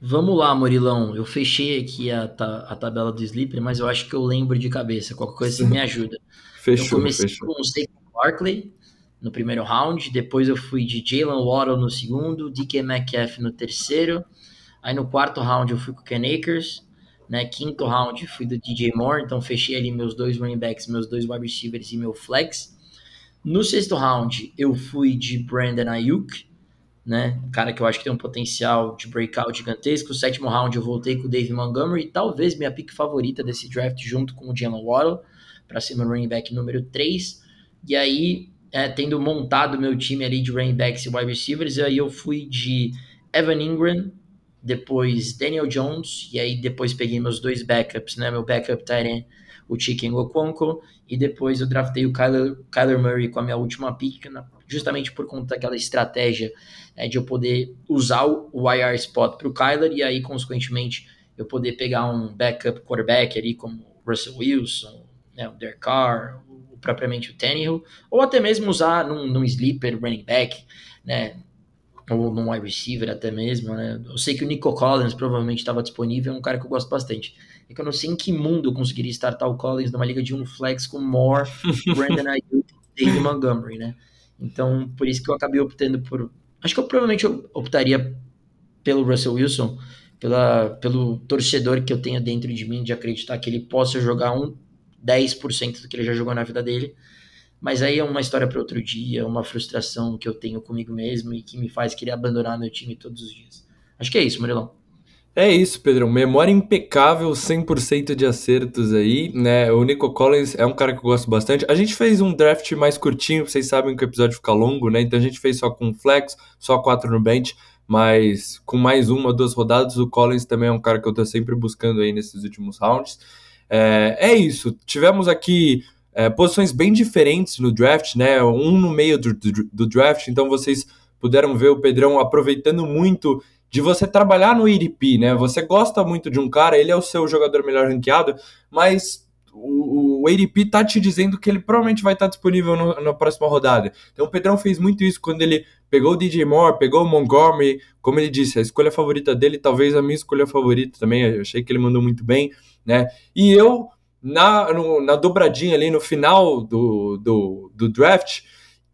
Vamos lá, Murilão. Eu fechei aqui a, a tabela do Sleeper, mas eu acho que eu lembro de cabeça. Qualquer coisa você me ajuda. Fechou, eu comecei fechou. com o Saquon Barkley no primeiro round, depois eu fui de Jalen Waddle no segundo, DK Metcalf no terceiro, aí no quarto round eu fui com o Ken Akers, né? Quinto round fui do DJ Moore, então fechei ali meus dois running backs, meus dois wide receivers e meu flex. No sexto round eu fui de Brandon Ayuk, né? Um cara que eu acho que tem um potencial de breakout gigantesco. No sétimo round eu voltei com o Dave Montgomery, talvez minha pick favorita desse draft, junto com o Jalen Waddle, para ser meu running back número 3. E aí, é, tendo montado meu time ali de running backs e wide receivers, aí eu fui de Evan Ingram, depois Daniel Jones, e aí depois peguei meus dois backups, né? Meu backup tight o Chicken Okonkwo, e depois eu draftei o Kyler, Kyler Murray com a minha última pick, justamente por conta daquela estratégia é, de eu poder usar o IR spot para o Kyler e aí, consequentemente, eu poder pegar um backup quarterback ali, como o Russell Wilson, né, o Derek Carr, propriamente o Tannehill, ou até mesmo usar num, num sleeper running back, né, ou num wide receiver até mesmo, né? Eu sei que o Nico Collins provavelmente estava disponível, é um cara que eu gosto bastante. É que eu não sei em que mundo eu conseguiria startar o Collins numa liga de um flex com Moore, Brandon Ayuk e David Montgomery, né? Então, por isso que eu acabei optando por. Acho que eu provavelmente optaria pelo Russell Wilson, pela, pelo torcedor que eu tenho dentro de mim, de acreditar que ele possa jogar um 10% do que ele já jogou na vida dele. Mas aí é uma história para outro dia, uma frustração que eu tenho comigo mesmo e que me faz querer abandonar meu time todos os dias. Acho que é isso, Murilão. É isso, Pedrão. Memória impecável, 100% de acertos aí, né? O Nico Collins é um cara que eu gosto bastante. A gente fez um draft mais curtinho, vocês sabem que o episódio fica longo, né? Então a gente fez só com flex, só quatro no bench, mas com mais uma, duas rodadas, o Collins também é um cara que eu tô sempre buscando aí nesses últimos rounds. É, é isso. Tivemos aqui é, posições bem diferentes no draft, né? Um no meio do, do, do draft, então vocês puderam ver o Pedrão aproveitando muito de você trabalhar no IDP, né? Você gosta muito de um cara, ele é o seu jogador melhor ranqueado, mas o, o ADP tá te dizendo que ele provavelmente vai estar disponível no, na próxima rodada. Então o Pedrão fez muito isso quando ele pegou o DJ Moore, pegou o Montgomery, como ele disse, a escolha favorita dele, talvez a minha escolha favorita também, eu achei que ele mandou muito bem, né? E eu, na, no, na dobradinha ali no final do, do, do draft,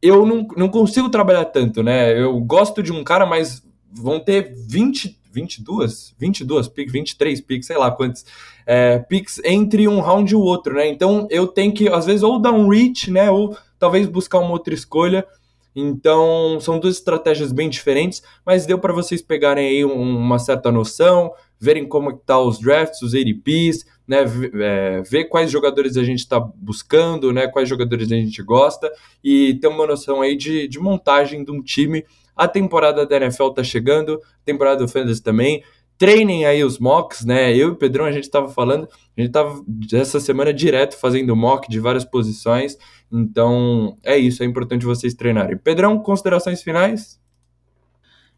eu não, não consigo trabalhar tanto, né? Eu gosto de um cara, mas vão ter 20, 22, 22 picks, 23 picks, sei lá quantos é, picks entre um round e o outro, né? Então eu tenho que, às vezes, ou dar um reach, né? Ou talvez buscar uma outra escolha. Então são duas estratégias bem diferentes, mas deu para vocês pegarem aí uma certa noção, verem como estão tá os drafts, os ADPs, né, é, ver quais jogadores a gente está buscando, né, quais jogadores a gente gosta e ter uma noção aí de, de montagem de um time a temporada da NFL tá chegando, temporada do Fantasy também. treinem aí os mocks, né? Eu e o Pedrão, a gente estava falando, a gente estava essa semana direto fazendo mock de várias posições, então é isso, é importante vocês treinarem. Pedrão, considerações finais?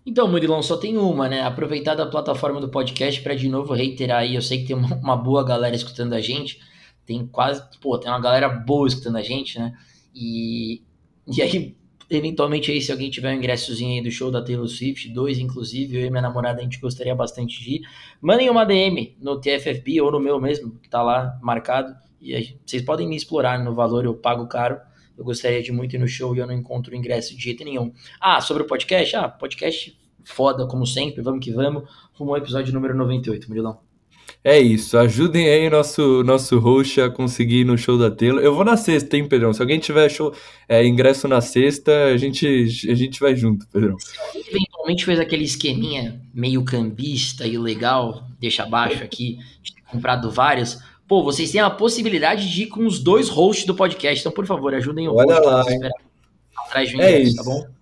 Então, Murilão, só tem uma, né? Aproveitar da plataforma do podcast para de novo reiterar aí, eu sei que tem uma boa galera escutando a gente, tem quase, pô, tem uma galera boa escutando a gente, né? E, e aí eventualmente aí, se alguém tiver um ingressozinho aí do show da Taylor Swift, dois inclusive, eu e minha namorada a gente gostaria bastante de ir, mandem uma DM no TFFB ou no meu mesmo, que tá lá marcado, e gente, vocês podem me explorar no valor, eu pago caro, eu gostaria de muito ir no show e eu não encontro ingresso de jeito nenhum. Ah, sobre o podcast? Ah, podcast foda como sempre, vamos que vamos, rumo ao episódio número 98, Murilão. É isso, ajudem aí nosso, nosso host a conseguir ir no show da Taylor. Eu vou na sexta, hein, Pedrão? Se alguém tiver show, é, ingresso na sexta, a gente, a gente vai junto, Pedrão. Eventualmente fez aquele esqueminha meio cambista e legal, deixa abaixo aqui, de ter comprado vários. Pô, vocês têm a possibilidade de ir com os dois hosts do podcast, então por favor, ajudem o Olha host. Lá? Atrás de um é ingresso, tá bom?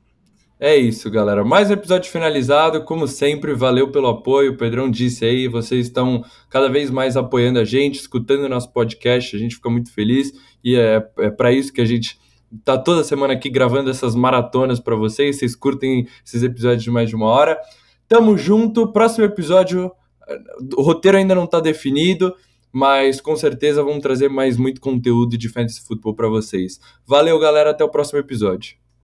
É isso, galera. Mais um episódio finalizado. Como sempre, valeu pelo apoio. O Pedrão disse aí, vocês estão cada vez mais apoiando a gente, escutando o nosso podcast. A gente fica muito feliz e é, é para isso que a gente tá toda semana aqui gravando essas maratonas para vocês. Vocês curtem esses episódios de mais de uma hora. Tamo junto. Próximo episódio, o roteiro ainda não tá definido, mas com certeza vamos trazer mais muito conteúdo de fantasy futebol para vocês. Valeu, galera. Até o próximo episódio.